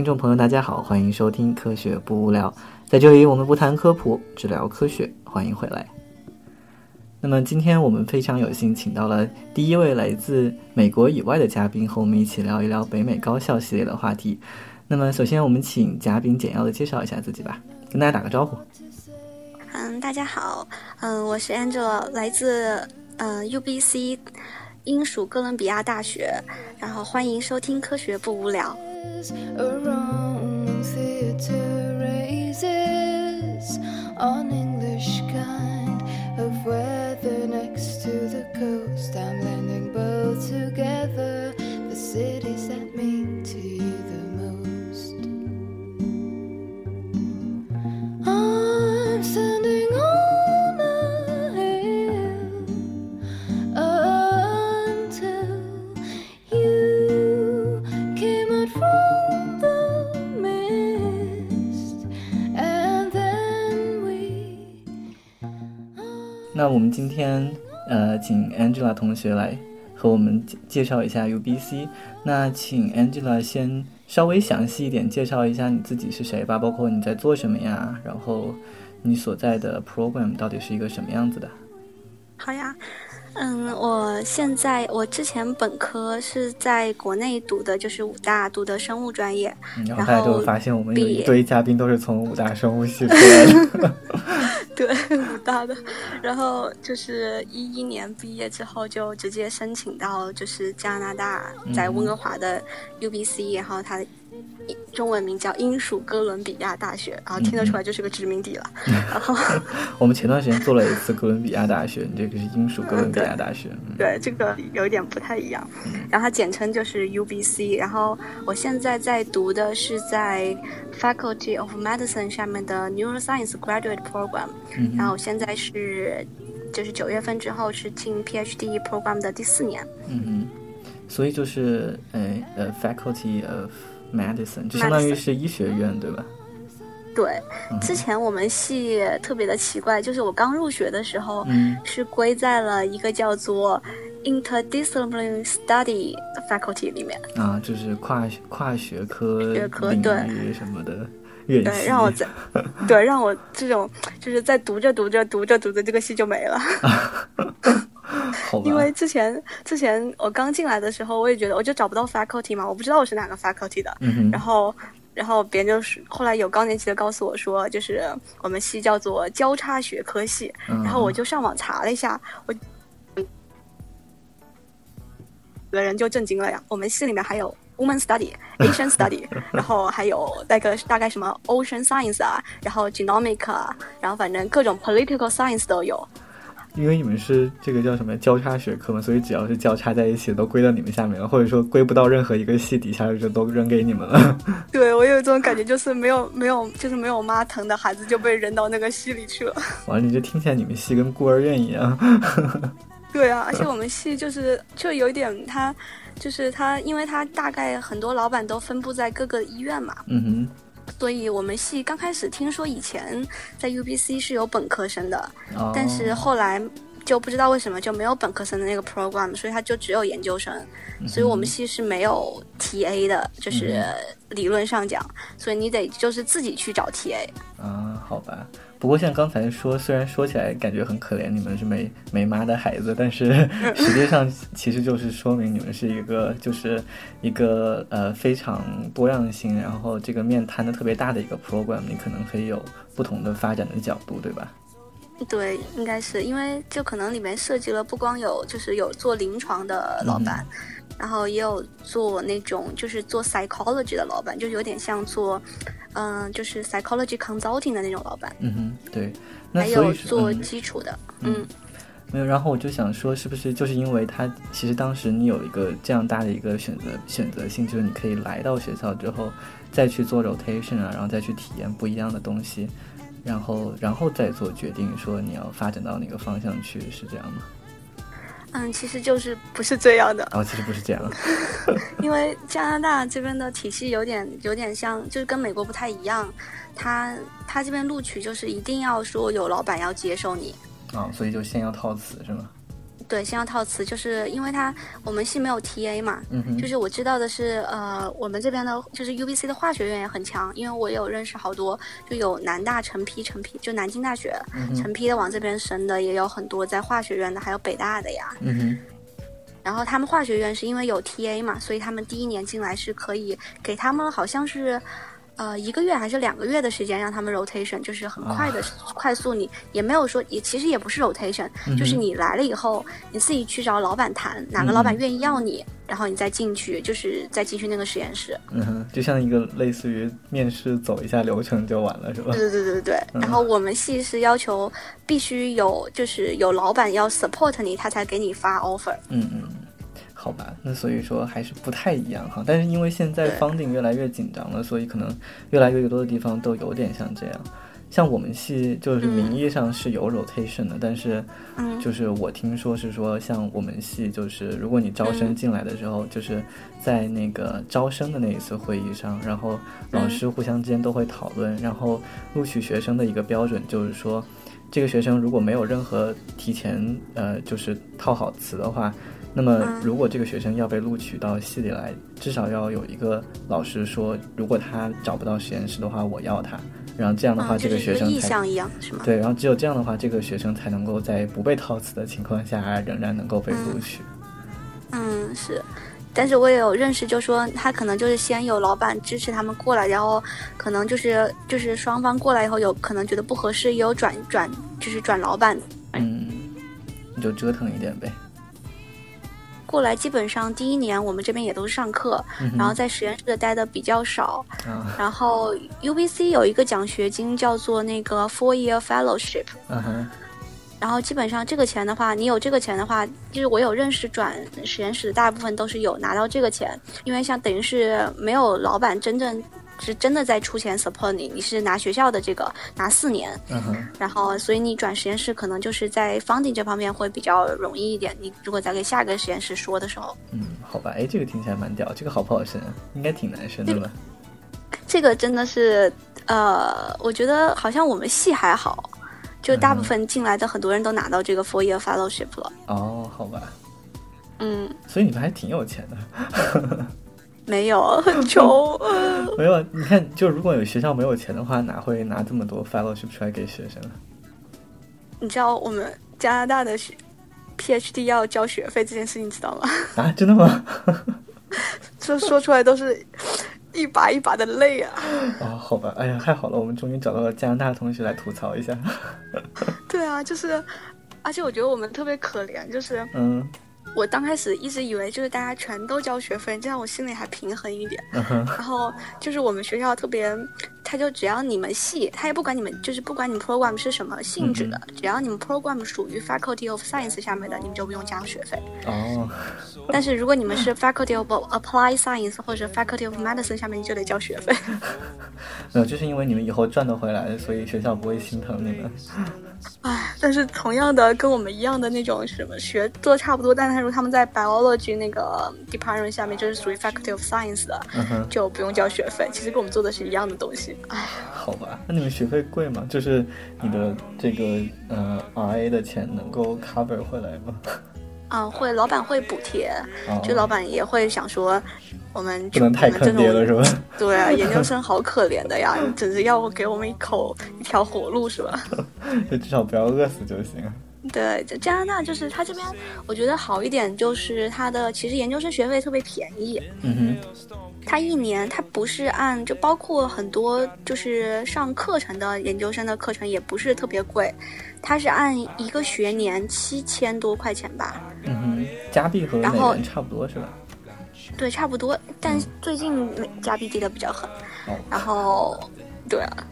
听众朋友，大家好，欢迎收听《科学不无聊》。在这里，我们不谈科普，只聊科学。欢迎回来。那么，今天我们非常有幸请到了第一位来自美国以外的嘉宾，和我们一起聊一聊北美高校系列的话题。那么，首先我们请嘉宾简要的介绍一下自己吧，跟大家打个招呼。嗯，大家好，嗯，我是 Angela，来自呃 UBC 英属哥伦比亚大学，然后欢迎收听《科学不无聊》。is a wrong theater raises on 那我们今天呃，请 Angela 同学来和我们介绍一下 UBC。那请 Angela 先稍微详细一点介绍一下你自己是谁吧，包括你在做什么呀，然后你所在的 program 到底是一个什么样子的？好呀，嗯，我现在我之前本科是在国内读的，就是武大读的生物专业，嗯然后大家就会发现我们一堆嘉宾都是从武大生物系出来的。对，武大的，然后就是一一年毕业之后就直接申请到就是加拿大，在温哥华的 UBC，、然后他的中文名叫英属哥伦比亚大学，然后听得出来就是个殖民地了。然后 我们前段时间做了一次哥伦比亚大学，你这个是英属哥伦比亚大学。嗯对这个有一点不太一样，然后它简称就是 UBC。然后我现在在读的是在 Faculty of Medicine 下面的 Neuroscience Graduate Program，、嗯然后我现在是就是九月份之后是进 PhD Program 的第四年。嗯嗯，所以就是呃呃 Faculty of Medicine，就相当于是医学院对吧？对，嗯之前我们系特别的奇怪，就是我刚入学的时候，嗯是归在了一个叫做 Interdisciplinary Study faculty 里面。啊，就是跨跨学科学科对域什么的院系。对，让我在，对，让我这种就是在读着读着读着读着，这个系就没了。因为之前之前我刚进来的时候，我也觉得我就找不到 faculty 嘛，我不知道我是哪个 faculty 的。嗯然后，然后别人就是后来有高年级的告诉我说，就是我们系叫做交叉学科系。嗯然后我就上网查了一下，我有的人就震惊了呀。我们系里面还有 Woman Study、Asian Study，然后还有那个大概什么 Ocean Science 啊，然后 Genomic 啊，然后反正各种 Political Science 都有。因为你们是这个叫什么交叉学科嘛，所以只要是交叉在一起，都归到你们下面了，或者说归不到任何一个系底下，就都扔给你们了。对我有一种感觉，就是没有没有就是没有妈疼的孩子就被扔到那个系里去了。完了，你就听起来你们系跟孤儿院一样。对啊，而且我们系就是就有一点他。就是他，因为他大概很多老板都分布在各个医院嘛，嗯所以我们系刚开始听说以前在 UBC 是有本科生的，哦、但是后来就不知道为什么就没有本科生的那个 program，所以它就只有研究生，所以我们系是没有 TA 的，就是理论上讲，所以你得就是自己去找 TA。啊，好吧。不过像刚才说，虽然说起来感觉很可怜，你们是没没妈的孩子，但是 实际上其实就是说明你们是一个就是一个呃非常多样性，然后这个面摊的特别大的一个 program，你可能可以有不同的发展的角度，对吧？对，应该是因为就可能里面涉及了不光有就是有做临床的老板，然后也有做那种就是做 psychology 的老板，就有点像做嗯、就是 psychology consulting 的那种老板，嗯哼，对。那还有做嗯基础的，嗯没有，然后我就想说，是不是就是因为他其实当时你有一个这样大的一个选择选择性，就是你可以来到学校之后再去做 rotation 啊，然后再去体验不一样的东西，然后然后再做决定，说你要发展到哪个方向去，是这样吗？嗯，其实就是不是这样的，哦，其实不是这样，因为加拿大这边的体系有点有点像，就是跟美国不太一样。他他这边录取就是一定要说有老板要接受你，啊，所以就先要套词是吗？对，先要套词，就是因为他我们系没有 TA 嘛，嗯，就是我知道的是，呃，我们这边的就是 UBC 的化学院也很强，因为我有认识好多，就有南大成批成批，就南京大学嗯，成批的往这边升的也有很多在化学院的，还有北大的呀。嗯，然后他们化学院是因为有 TA 嘛，所以他们第一年进来是可以给他们好像是。呃，一个月还是两个月的时间让他们 rotation，就是很快的、快速你，也没有说也其实也不是 rotation，、嗯就是你来了以后，你自己去找老板谈，哪个老板愿意要你，然后你再进去，就是再进去那个实验室。嗯哼，就像一个类似于面试走一下流程就完了是吧？对对对对对。嗯然后我们系是要求必须有，就是有老板要 support 你，他才给你发 offer。嗯嗯，好吧，那所以说还是不太一样哈。但是因为现在对 funding 越来越紧张了，所以可能越来越多的地方都有点像这样。像我们系就是名义上是有 rotation 的，但是嗯就是我听说是说，像我们系就是如果你招生嗯进来的时候，就是在那个招生的那一次会议上，然后老师互相之间都会讨论，然后录取学生的一个标准就是说，这个学生如果没有任何提前呃就是套好词的话，那么嗯如果这个学生要被录取到系里来，至少要有一个老师说，如果他找不到实验室的话，我要他。然后这样的话，嗯，这个学生才意向一样是吗？对，然后只有这样的话，这个学生才能够在不被套词的情况下，仍然能够被录取。嗯，是。但是我也有认识，就说他可能就是先有老板支持他们过来，然后可能就是就是双方过来以后，有可能觉得不合适，也有转转就是转老板嗯，你就折腾一点呗。过来。基本上第一年我们这边也都是上课，嗯然后在实验室待的比较少。啊，然后 UBC 有一个奖学金叫做那个 Four Year Fellowship，嗯哼，然后基本上这个钱的话，你有这个钱的话，就是我有认识转实验室的，大部分都是有拿到这个钱，因为像等于是没有老板真正是真的在出钱 support 你，你是拿学校的这个拿四年，嗯哼，然后所以你转实验室可能就是在 funding 这方面会比较容易一点。你如果再给下个实验室说的时候，嗯，好吧，哎，这个听起来蛮屌，这个好不好升啊？应该挺难申的吧？这个真的是呃，我觉得好像我们系还好。就大部分进来的很多人都拿到这个 four year fellowship 了，哦，好吧，嗯，所以你们还挺有钱的。没有 很穷，呃 没有，你看，就如果有学校没有钱的话，哪会拿这么多 fellowship 出来给学生啊？你知道我们加拿大的学 PhD 要交学费这件事情，你知道吗？啊，真的吗？这说出来都是一把一把的泪啊！哦，好吧，哎呀，太好了，我们终于找到了加拿大同学来吐槽一下。对啊，就是，而且我觉得我们特别可怜，就是嗯我刚开始一直以为就是大家全都交学费，这样我心里还平衡一点。然后就是我们学校特别，他就只要你们系，他也不管你们，就是不管你们 program 是什么性质的，只要你们 program 属于 Faculty of Science 下面的，你们就不用交学费。哦，但是如果你们是 Faculty of Applied Science 或者 Faculty of Medicine 下面，你就得交学费。没有，就是因为你们以后赚得回来，所以学校不会心疼你们。唉，但是同样的，跟我们一样的那种什么学做差不多，但是如果他们在 biology 那个 department 下面，就是属于 faculty of science 的，嗯，就不用交学费。其实跟我们做的是一样的东西。唉，好吧，那你们学费贵吗？就是你的这个呃 RA 的钱能够 cover 回来吗？啊、会老板会补贴，哦就老板也会想说，我们不能太坑爹了是吧？对啊，研究生好可怜的呀，你简直要给我们一口一条活路是吧？就至少不要饿死就行。对，这加拿大就是它这边，我觉得好一点就是它的其实研究生学费特别便宜，嗯哼，它一年它不是按就包括很多就是上课程的研究生的课程也不是特别贵，它是按一个学年七千多块钱吧，嗯哼，加币和美然后元差不多是吧？对，差不多。但最近美加币跌的比较狠，哦，然后对啊，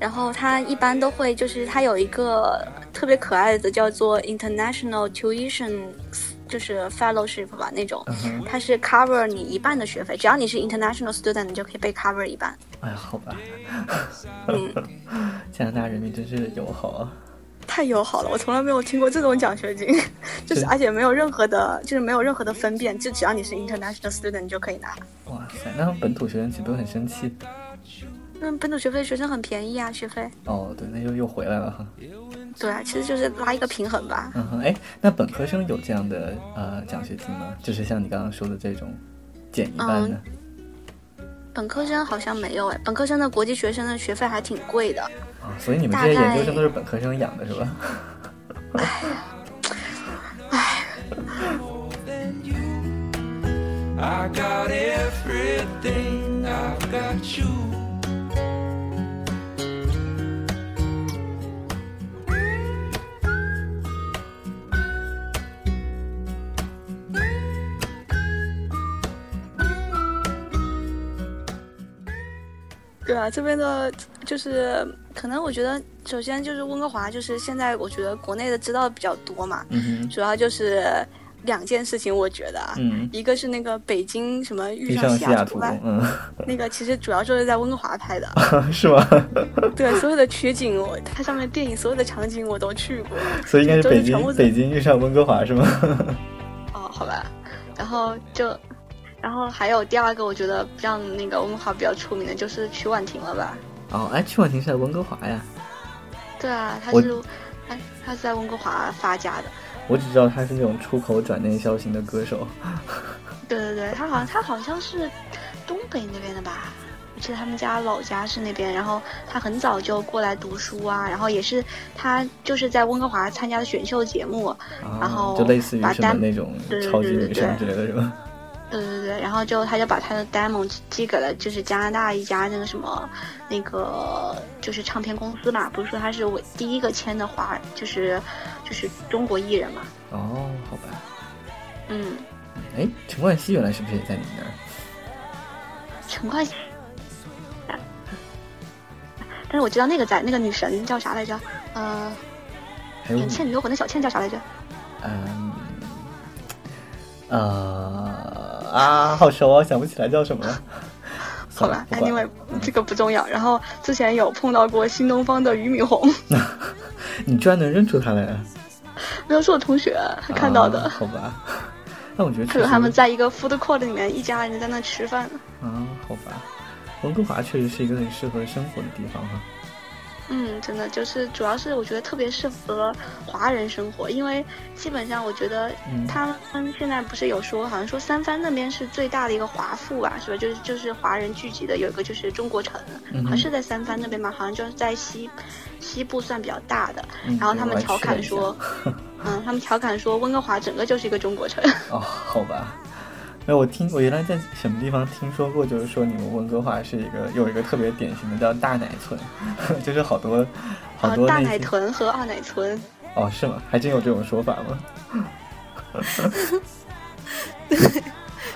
然后它一般都会就是它有一个特别可爱的叫做 International Tuition，就是 Fellowship 吧那种。嗯，它是 cover 你一半的学费，只要你是 international student，你就可以被 cover 一半。哎呀，好吧，嗯，加拿大人民真是友好啊。太友好了，我从来没有听过这种奖学金，就是是而且没有任何的，就是没有任何的分辨，就只要你是 international student，你就可以拿。哇塞，那本土学生岂不是很生气？那本土学费学生很便宜啊，学费。哦，对，那又又回来了哈。对啊，其实就是拉一个平衡吧。嗯哼，哎，那本科生有这样的呃奖学金吗？就是像你刚刚说的这种减一半的。本科生好像没有哎，本科生的国际学生的学费还挺贵的。啊，所以你们这些研究生都是本科生养的是吧？唉，唉。对啊，这边的，就是可能我觉得，首先就是温哥华，就是现在我觉得国内的知道的比较多嘛，主要就是两件事情，我觉得，一个是那个北京什么遇上西雅图，嗯，那个其实主要就是在温哥华拍的，是吗？对，所有的取景，我它上面电影所有的场景我都去过，所以应该是北京北京遇上温哥华是吗？哦，好吧，然后就。然后还有第二个，我觉得让那个温哥华比较出名的就是曲婉婷了吧？哦，哎，曲婉婷是在温哥华呀？对啊，她是，她她是在温哥华发家的。我只知道她是那种出口转内销型的歌手。对对对，她好像她好像是东北那边的吧？我记得他们家老家是那边，然后她很早就过来读书啊，然后也是她就是在温哥华参加的选秀节目，然后就类似于什么那种超级女生之类的是吧？对对对，然后就他就把他的 demo 寄给了就是加拿大一家那个什么那个就是唱片公司嘛，不是说他是我第一个签的华，就是就是中国艺人嘛。哦，好吧。嗯。哎，陈冠希原来是不是也在你那儿？陈冠希。但是我知道那个在那个女神叫啥来着？呃，演《倩女幽魂》的小倩叫啥来着？嗯，呃。啊，好熟啊，想不起来叫什么了。好吧，Anyway，这个不重要。然后之前有碰到过新东方的俞敏洪，你居然能认出他来？没有，是我同学他看到的。好吧，那我觉得可能他们在一个 food court 里面，一家人在那吃饭。啊，好吧，温哥华确实是一个很适合生活的地方哈。嗯，真的就是，主要是我觉得特别适合华人生活，因为基本上我觉得他们现在不是有说，好像说三藩那边是最大的一个华富吧，是吧？就是就是华人聚集的有一个就是中国城，好像是在三藩那边嘛，好像就是在西西部算比较大的。然后他们调侃说，嗯，他们调侃说温哥华整个就是一个中国城。哦，好吧。哎，我听我原来在什么地方听说过，就是说你们温哥华是一个有一个特别典型的叫大奶村，就是好多好多大奶屯和二奶村。哦，是吗？还真有这种说法吗？对，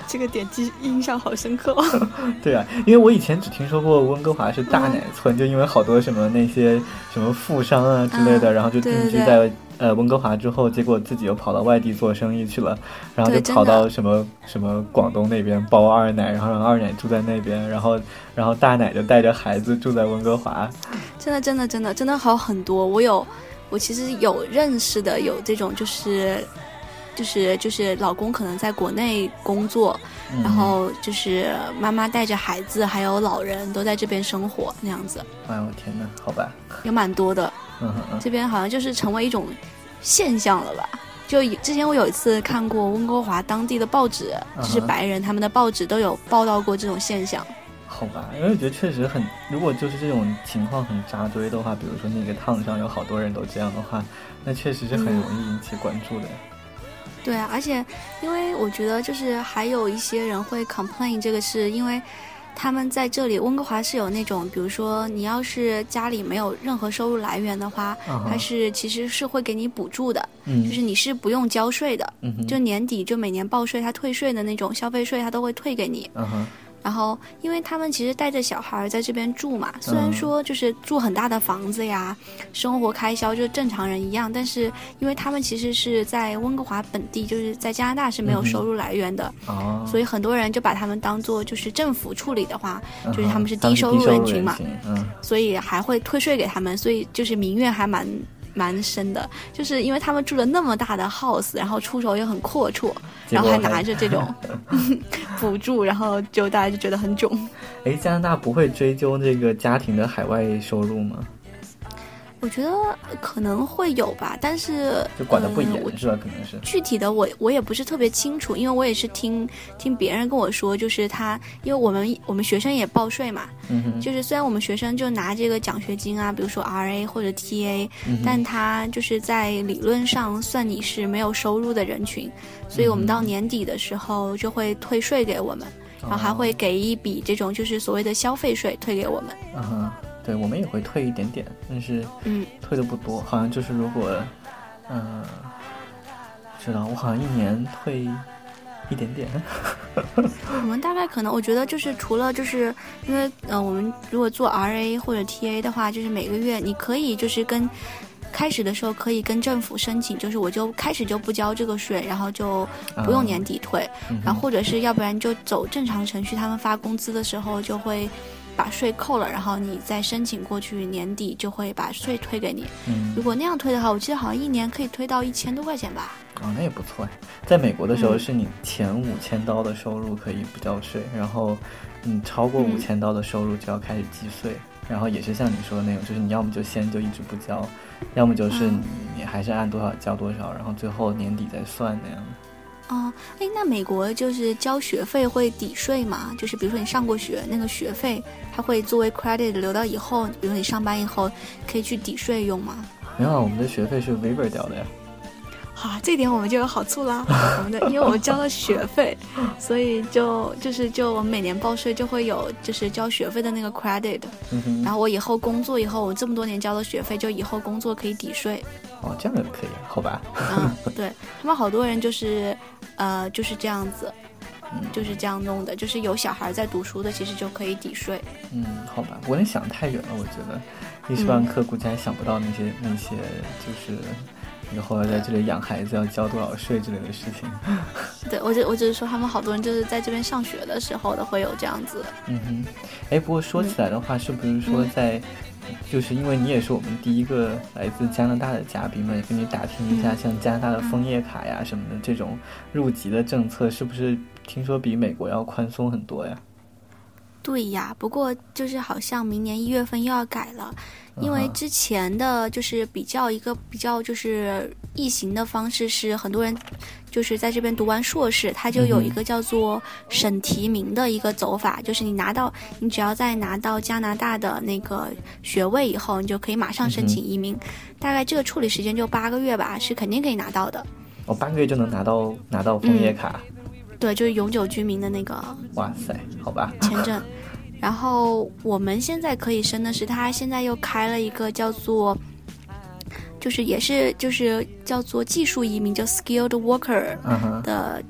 这个点记印象好深刻哦。对啊，因为我以前只听说过温哥华是大奶村，就因为好多什么那些什么富商啊之类的，然后就定居在。呃，温哥华之后，结果自己又跑到外地做生意去了，然后就跑到什么什么广东那边包二奶，然后让二奶住在那边，然后然后大奶就带着孩子住在温哥华。真的，真的，真的，真的好很多。我有，我其实有认识的，有这种就是就是就是老公可能在国内工作，然后就是妈妈带着孩子还有老人都在这边生活那样子。哎呦天哪，好吧，有蛮多的。嗯嗯，这边好像就是成为一种现象了吧？就之前我有一次看过温哥华当地的报纸，就是白人他们的报纸都有报道过这种现象。好吧，因为我觉得确实很，如果就是这种情况很扎堆的话，比如说那个烫伤有好多人都这样的话，那确实是很容易引起关注的。对啊，而且因为我觉得就是还有一些人会 complain 这个是因为。他们在这里，温哥华是有那种，比如说你要是家里没有任何收入来源的话，它是其实是会给你补助的，就是你是不用交税的，就年底就每年报税，他退税的那种消费税，他都会退给你。然后，因为他们其实带着小孩在这边住嘛，虽然说就是住很大的房子呀，生活开销就正常人一样，但是因为他们其实是在温哥华本地，就是在加拿大是没有收入来源的，所以很多人就把他们当做就是政府处理的话，就是他们是低收入人群嘛，所以还会退税给他们，所以就是民怨还蛮。蛮深的，就是因为他们住了那么大的 house，然后出手也很阔绰，然后还拿着这种 补助，然后就大家就觉得很囧。哎，加拿大不会追究这个家庭的海外收入吗？我觉得可能会有吧，但是就管得不严、呃是吧？可能是。具体的我我也不是特别清楚，因为我也是听听别人跟我说，就是他，因为我们我们学生也报税嘛，就是虽然我们学生就拿这个奖学金啊，比如说 RA 或者 TA，、嗯但他就是在理论上算你是没有收入的人群，所以我们到年底的时候就会退税给我们，然后还会给一笔这种就是所谓的消费税退给我们。对我们也会退一点点，但是嗯，退的不多，好像就是如果，嗯、知道我好像一年退一点点。我们大概可能，我觉得就是除了就是因为呃，我们如果做 RA 或者 TA 的话，就是每个月你可以就是跟开始的时候可以跟政府申请，就是我就开始就不交这个税，然后就不用年底退，然后或者是要不然就走正常程序，他们发工资的时候就会。把税扣了，然后你再申请过去，年底就会把税退给你。嗯如果那样退的话，我记得好像一年可以退到一千多块钱吧。哦，那也不错哎。在美国的时候，嗯是你前五千刀的收入可以不交税，然后你超过嗯五千刀的收入就要开始计税，然后也是像你说的那种，就是你要么就先就一直不交，要么就是嗯你你还是按多少交多少，然后最后年底再算那样。哦，哎，那美国就是交学费会抵税吗？就是比如说你上过学，那个学费它会作为 credit 留到以后，比如你上班以后可以去抵税用吗？没有啊，我们的学费是 waiver 掉的呀。啊，这点我们就有好处啦。我们的因为我们交了学费，所以就就是就我们每年报税就会有就是交学费的那个 credit，嗯，然后我以后工作以后，我这么多年交的学费，就以后工作可以抵税。哦，这样也可以，好吧？嗯，对 他们好多人就是，呃，就是这样子，嗯就是这样弄的，就是有小孩在读书的，其实就可以抵税。嗯，好吧，我有点想太远了，我觉得一时半刻估计还想不到那些那些就是以后要在这里养孩子要交多少税之类的事情。对我只我只是说，他们好多人就是在这边上学的时候的会有这样子。嗯哼，哎，不过说起来的话，是不是说在，就是因为你也是我们第一个来自加拿大的嘉宾嘛，也跟你打听一下，像加拿大的枫叶卡呀什么的这种入籍的政策，是不是听说比美国要宽松很多呀？对呀，不过就是好像明年一月份又要改了，因为之前的就是比较一个比较就是异形的方式是很多人就是在这边读完硕士，他就有一个叫做省提名的一个走法，就是你拿到你只要在拿到加拿大的那个学位以后，你就可以马上申请移民，大概这个处理时间就八个月吧，是肯定可以拿到的。哦、八个月就能拿到拿到枫叶卡，对，就是永久居民的那个哇塞，好吧，签证。然后我们现在可以申的是，他现在又开了一个叫做，就是也是就是叫做技术移民，叫 skilled worker 的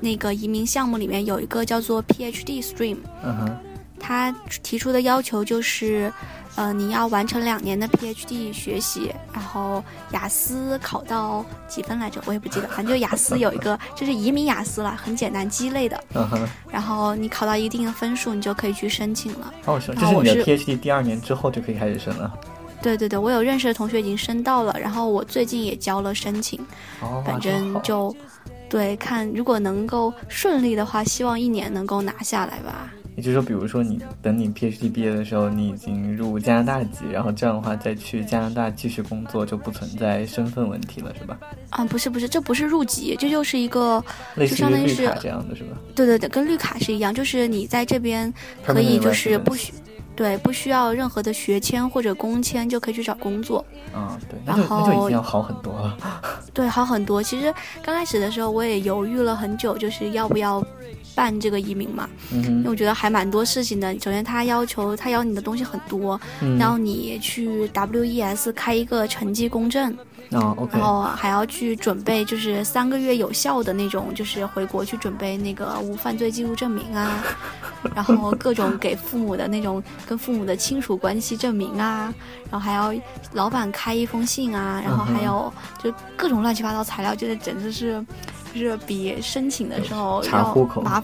那个移民项目里面有一个叫做 PhD stream，嗯哼，他提出的要求就是，呃，你要完成两年的 PhD 学习，然后雅思考到几分来着？我也不记得，反正就雅思有一个，就是移民雅思了，很简单鸡肋的。嗯哼，然后你考到一定的分数，你就可以去申请了。哦，是，然这是你的 PhD 第二年之后就可以开始申了。对对对，我有认识的同学已经申到了，然后我最近也交了申请，哦，反正就对看如果能够顺利的话，希望一年能够拿下来吧。也就是说，比如说你等你 PhD 毕业的时候，你已经入加拿大籍，然后这样的话再去加拿大继续工作，就不存在身份问题了，是吧？啊，不是不是，这不是入籍，这就是一个类似于绿就相当于是卡这样的是吧？对对对，跟绿卡是一样，就是你在这边可以就是不需对不需要任何的学签或者工签就可以去找工作。啊、对，那就然后那就已经要好很多了。对，好很多。其实刚开始的时候我也犹豫了很久，就是要不要办这个移民嘛，嗯因为，我觉得还蛮多事情的。首先，他要求他要你的东西很多，嗯，然后你去 WES 开一个成绩公证，然后还要去准备就是三个月有效的那种，就是回国去准备那个无犯罪记录证明啊，然后各种给父母的那种跟父母的亲属关系证明啊，然后还要老板开一封信啊，然后还有就各种乱七八糟材料，就是简直是就是比申请的时候要查户口麻。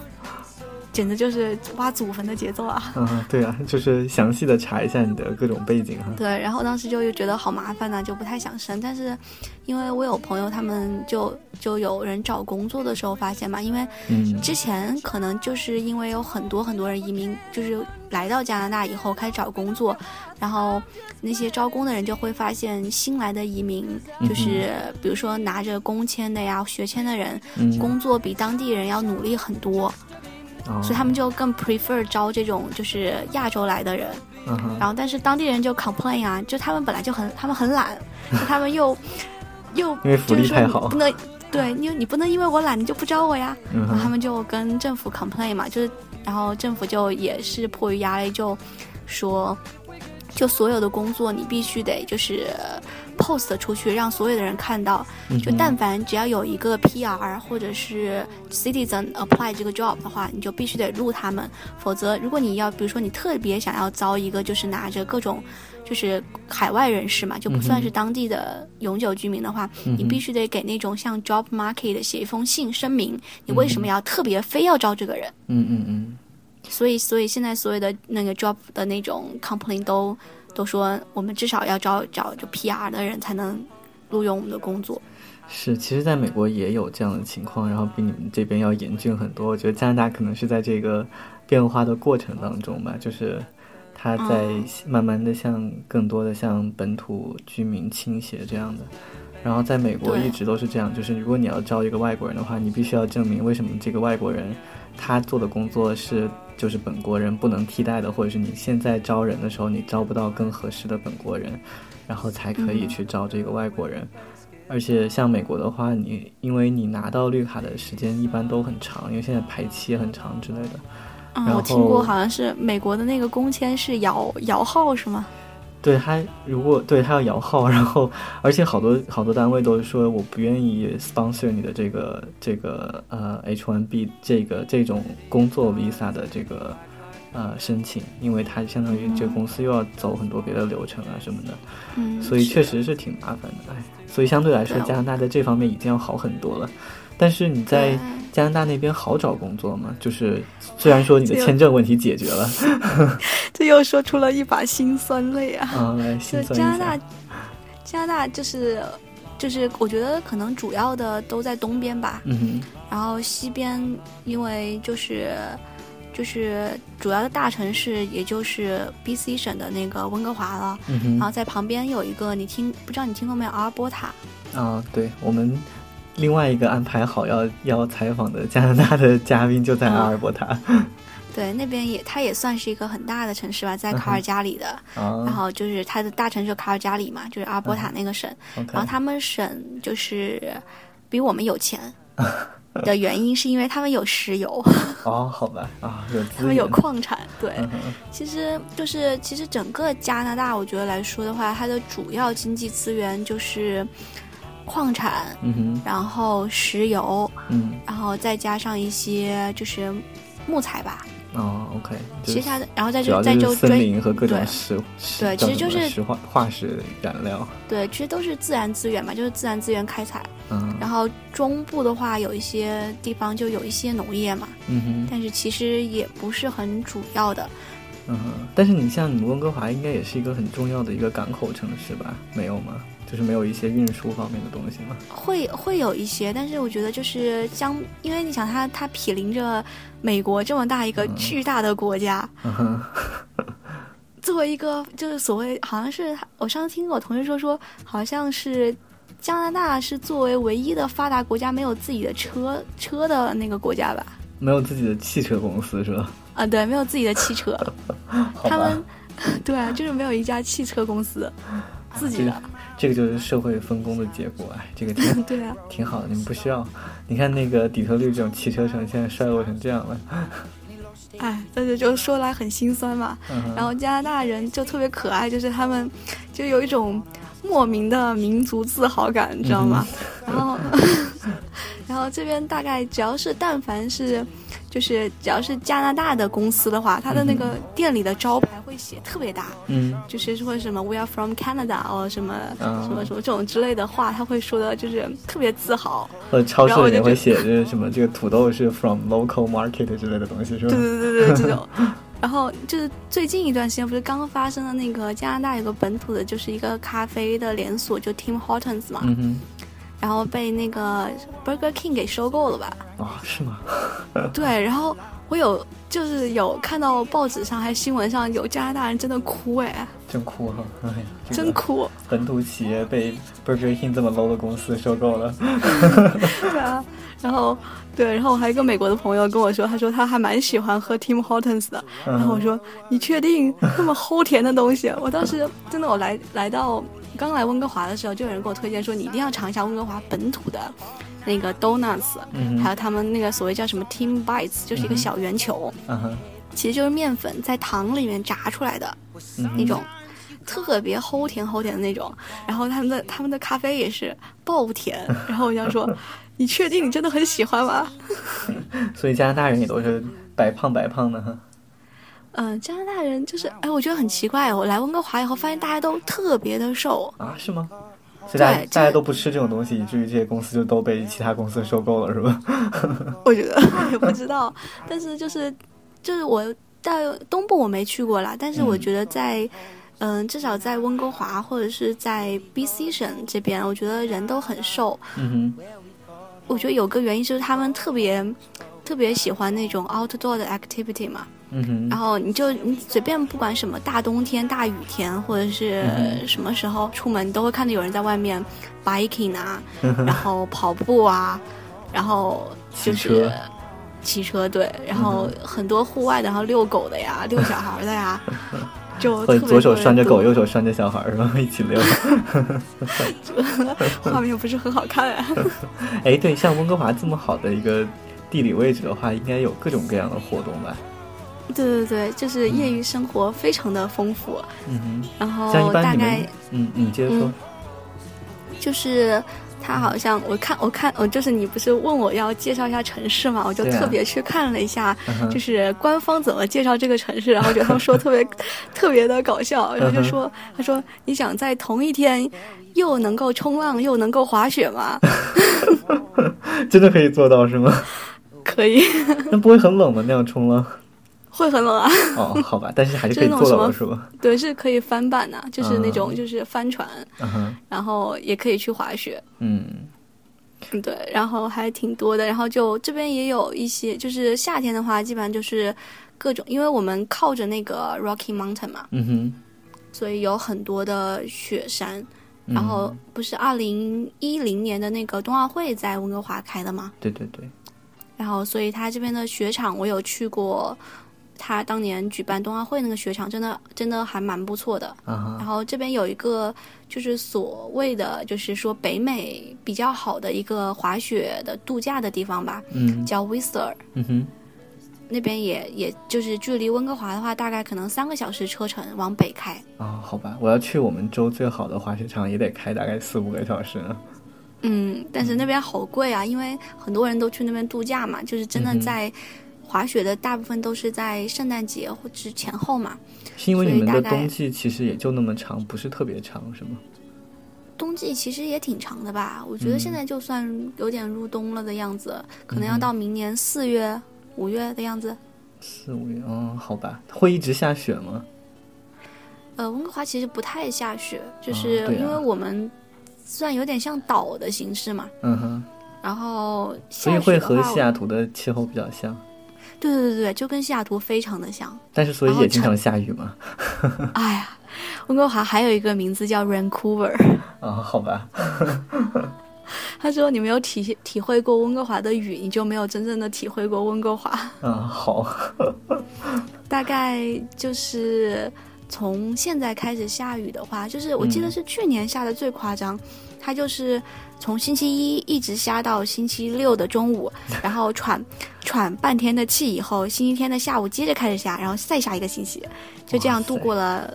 简直就是挖祖坟的节奏啊！嗯，对啊，就是详细的查一下你的各种背景哈。对，然后当时就又觉得好麻烦呢，就不太想申。但是，因为我有朋友，他们就就有人找工作的时候发现嘛，因为之前可能就是因为有很多很多人移民，就是来到加拿大以后开始找工作，然后那些招工的人就会发现新来的移民，就是比如说拿着工签的呀、学签的人，工作比当地人要努力很多。所以他们就更 prefer 招这种就是亚洲来的人，然后但是当地人就 complain 啊，就他们本来就很他们很懒，他们又又因为福利太好，不能对，因为你不能因为我懒你就不招我呀，然后他们就跟政府 complain 嘛，就是然后政府就也是迫于压力就说。就所有的工作，你必须得就是 post 出去，让所有的人看到。就但凡只要有一个 PR 或者是 citizen apply 这个 job 的话，你就必须得录他们。否则，如果你要，比如说你特别想要招一个就是拿着各种就是海外人士嘛，就不算是当地的永久居民的话，你必须得给那种像 job market 写一封信声明，你为什么要特别非要招这个人。嗯嗯嗯。所以，所以现在所有的那个 job 的那种 company 都都说，我们至少要招找就 PR 的人才能录用我们的工作。是，其实在美国也有这样的情况，然后比你们这边要严峻很多。我觉得加拿大可能是在这个变化的过程当中吧，就是它在慢慢的向更多的向本土居民倾斜这样的。然后在美国一直都是这样，就是如果你要招一个外国人的话，你必须要证明为什么这个外国人他做的工作是。就是本国人不能替代的，或者是你现在招人的时候你招不到更合适的本国人，然后才可以去招这个外国人。而且像美国的话，你因为你拿到绿卡的时间一般都很长，因为现在排期很长之类的。嗯，我听过，好像是美国的那个工签是摇摇号是吗？对他，如果对他要摇号，然后而且好多好多单位都是说我不愿意 sponsor 你的这个这个呃 H1B 这个这种工作 visa 的这个呃申请，因为它相当于这个公司又要走很多别的流程啊什么的，嗯，所以确实是挺麻烦的，哎，所以相对来说加拿大在这方面已经要好很多了。但是你在加拿大那边好找工作吗？就是虽然说你的签证问题解决了，这又说出了一把辛酸泪啊！啊，来辛酸加拿大，加拿大就是就是，我觉得可能主要的都在东边吧。嗯哼。然后西边，因为就是就是主要的大城市，也就是 B C 省的那个温哥华了。嗯哼。然后在旁边有一个，你听不知道你听过没有？阿尔伯塔。啊，对我们。另外一个安排好要要采访的加拿大的嘉宾就在阿尔伯塔，对，那边也它也算是一个很大的城市吧，在卡尔加里的，然后就是它的大城市卡尔加里嘛，就是阿尔伯塔那个省，然后他们省就是比我们有钱 的原因是因为他们有石油，哦，好吧，啊，有他们有矿产，对，其实就是其实整个加拿大我觉得来说的话，它的主要经济资源就是。矿产，嗯哼，然后石油，嗯，然后再加上一些就是木材吧。哦，OK，其他的，然后再就再就森林和各种石，对，其实就是石化化石燃料。对，其实都是自然资源嘛，就是自然资源开采。嗯，然后中部的话，有一些地方就有一些农业嘛。嗯哼，但是其实也不是很主要的。嗯哼，但是你像你温哥华，应该也是一个很重要的一个港口城市吧？没有吗？就是没有一些运输方面的东西吗？会会有一些，但是我觉得就是相，因为你想它它毗邻着美国这么大一个巨大的国家，作为一个就是所谓好像是我上次听我同事说说，好像是加拿大是作为唯一的发达国家没有自己的车车的那个国家吧？没有自己的汽车公司是吧？啊，对，没有自己的汽车，他们 对啊，就是没有一家汽车公司自己的。这个就是社会分工的结果，哎，这个挺 对啊，挺好的。你们不需要，你看那个底特律这种汽车城，现在衰落成这样了。哎，但是就说来很心酸嘛。然后加拿大人就特别可爱，就是他们就有一种莫名的民族自豪感，你知道吗？然后，然后这边大概只要是但凡是就是只要是加拿大的公司的话，它的那个店里的招牌会写特别大，嗯就是说什么 “We are from Canada” 哦什么、啊什么什么这种之类的话，他会说的就是特别自豪。或者超市里面会写着什么这个土豆是 from local market 之类的东西，是吧？对对对对，这种。然后就是最近一段时间，不是刚刚发生的那个加拿大有个本土的，就是一个咖啡的连锁，就 Tim Hortons 嘛，嗯哼，然后被那个 Burger King 给收购了吧？啊、是吗？对，然后我有就是有看到报纸上还新闻上有加拿大人真的哭哎，真哭哈！哎呀，真哭。本土企业被 Burger King 这么 low 的公司收购了。对啊，然后对，然后我还有一个美国的朋友跟我说，他说他还蛮喜欢喝 Tim Hortons 的。然后我说你确定那么齁甜的东西？我当时真的我来来到刚来温哥华的时候，就有人给我推荐说你一定要尝一下温哥华本土的。那个 donuts，、嗯还有他们那个所谓叫什么 team Bites，就是一个小圆球，其实就是面粉在糖里面炸出来的那种，特别齁甜齁甜的那种。然后他们的他们的咖啡也是爆甜。然后我想说，你确定你真的很喜欢吗？所以加拿大人也都是白胖白胖的哈。嗯、加拿大人就是，哎，我觉得很奇怪。我来温哥华以后，发现大家都特别的瘦。啊，是吗？所以大家对大家都不吃这种东西，以至于这些公司就都被其他公司收购了，是吧？我觉得 也不知道，但是就是就是我到东部我没去过啦，但是我嗯觉得在嗯、至少在温哥华或者是在 BC 省这边，我觉得人都很瘦。嗯哼，我觉得有个原因就是他们特别特别喜欢那种 outdoor 的 activity 嘛，嗯哼，然后你就你随便不管什么大冬天、大雨天，或者是嗯什么时候出门，你都会看到有人在外面 biking 啊，然后跑步啊，然后就骑是车。骑车对，然后很多户外的，然后遛狗的呀，遛小孩的呀，就 特别或者左手拴着狗，右手拴着小孩儿，然后一起遛。画面不是很好看啊。哎，对，像温哥华这么好的一个地理位置的话，应该有各种各样的活动吧？对对对，就是业余生活非常的丰富，嗯然哼，像一后大概嗯，你接着说。就是他好像我看我看我就是你不是问我要介绍一下城市嘛，我就特别去看了一下，就是官方怎么介绍这个城市，然后觉得他们说特别 特别的搞笑，然后就说他说你想在同一天又能够冲浪又能够滑雪吗？真的可以做到是吗？可以，那不会很冷吗？那样冲浪？会很冷啊。哦，好吧，但是还是可以就是那种什么做到的是吧？对，是可以翻板的、就是那种啊就是帆船，嗯，然后也可以去滑雪。嗯嗯，对，然后还挺多的，然后就这边也有一些，就是夏天的话，基本上就是各种，因为我们靠着那个 Rocky Mountain 嘛，嗯哼，所以有很多的雪山。嗯然后不是二零一零年的那个冬奥会在温哥华开的吗，对对对，然后所以他这边的雪场我有去过，他当年举办冬奥会那个雪场真的真的还蛮不错的。然后这边有一个就是所谓的就是说北美比较好的一个滑雪的度假的地方吧，嗯叫 Whistler，嗯哼，那边也也就是距离温哥华的话，大概可能三个小时车程往北开。哦，好吧，我要去我们州最好的滑雪场，也得开大概四五个小时呢。嗯，但是那边好贵啊，因为很多人都去那边度假嘛，就是真的在滑雪的大部分都是在圣诞节或者前后嘛。是因为你们的冬季其实也就那么长，不是特别长，是吗？冬季其实也挺长的吧，我觉得嗯现在就算有点入冬了的样子，可能要到明年四月、五月的样子。四五月，嗯，好吧，会一直下雪吗？呃，温哥华其实不太下雪，就哦是因为我们算有点像岛的形式嘛，嗯哼，然后所以会和西雅图的气候比较像，对对对对，就跟西雅图非常的像。但是所以也经常下雨嘛。哎呀，温哥华还有一个名字叫 Vancouver。啊，好吧，他说你没有体体会过温哥华的雨，你就没有真正的体会过温哥华。嗯，好，大概就是从现在开始下雨的话，就是我记得嗯是去年下的最夸张，它就是从星期一一直下到星期六的中午，然后喘喘半天的气以后，星期天的下午接着开始下，然后再下一个星期，就这样度过了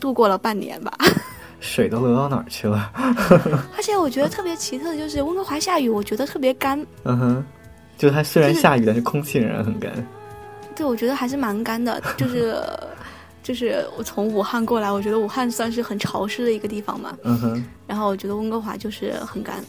度过了半年吧。水都流到哪儿去了？而且我觉得特别奇特的就是温哥华下雨，我觉得特别干，嗯哼，就它虽然就是下雨，但是空气仍然很干。对，我觉得还是蛮干的，就是就是我从武汉过来，我觉得武汉算是很潮湿的一个地方嘛，嗯哼，然后我觉得温哥华就是很干，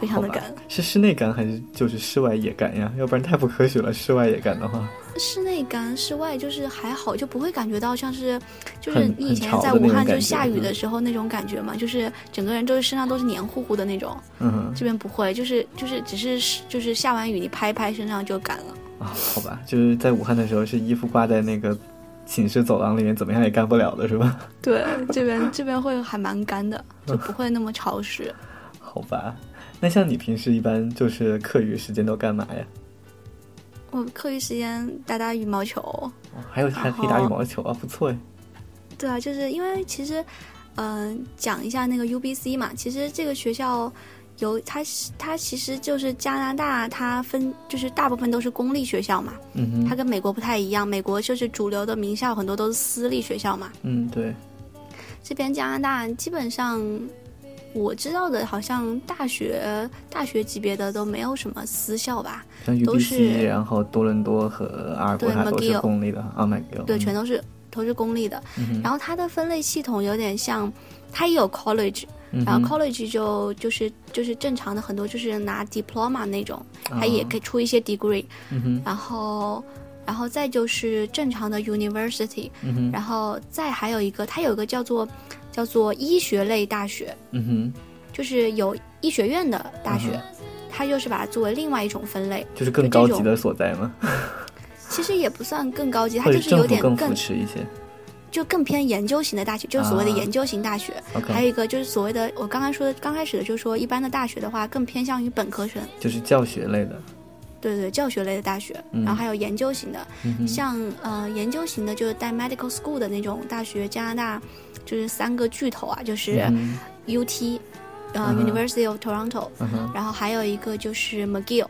非常的干。是室内干还是就是室外也干呀？要不然太不科学了。室外也干的话，室内干，室外就是还好，就不会感觉到像是，就是你以前在武汉就下雨嗯的时候那种感觉嘛，就是整个人都是身上都是黏糊糊的那种。嗯哼这边不会，就是就是只是就是下完雨你拍一拍身上就干了。啊，好吧，就是在武汉的时候是衣服挂在那个寝室走廊里面，怎么样也干不了的是吧？对，这边这边会还蛮干的，就不会那么潮湿。好吧，那像你平时一般就是课余时间都干嘛呀？我课余时间打打羽毛球。哦还有还可以打羽毛球啊，不错哎。对啊，就是因为其实，嗯、讲一下那个 UBC 嘛，其实这个学校有它是它其实就是加拿大，它分就是大部分都是公立学校嘛，嗯哼，它跟美国不太一样，美国就是主流的名校很多都是私立学校嘛，嗯对，这边加拿大基本上。我知道的，好像大学大学级别的都没有什么私校吧？像都 UBC，是然后多伦多和阿尔伯塔对都是公立的啊，McGill，对，全都都是都是公立的。嗯然后它的分类系统有点像，它也有 college，嗯然后 college 就就是就是正常的很多就是拿 diploma 那种，啊它也可以出一些 degree，嗯哼。然后然后再就是正常的 university，嗯哼。然后再还有一个它有一个叫做叫做医学类大学，嗯哼，就是有医学院的大学嗯，它就是把它作为另外一种分类，就是更高级的所在吗，其实也不算更高级，它就是有政府更点更扶持一些。就更偏研究型的大学，就是所谓的啊。研究型大学。还有一个就是所谓的我刚刚说的，刚开始的就是说一般的大学的话，更偏向于本科生，就是教学类的。对对，教学类的大学，嗯。然后还有研究型的，嗯，像呃研究型的，就是带 medical school 的那种大学，加拿大就是三个巨头啊，就是嗯。UT，呃、University of Toronto，嗯然后还有一个就是 McGill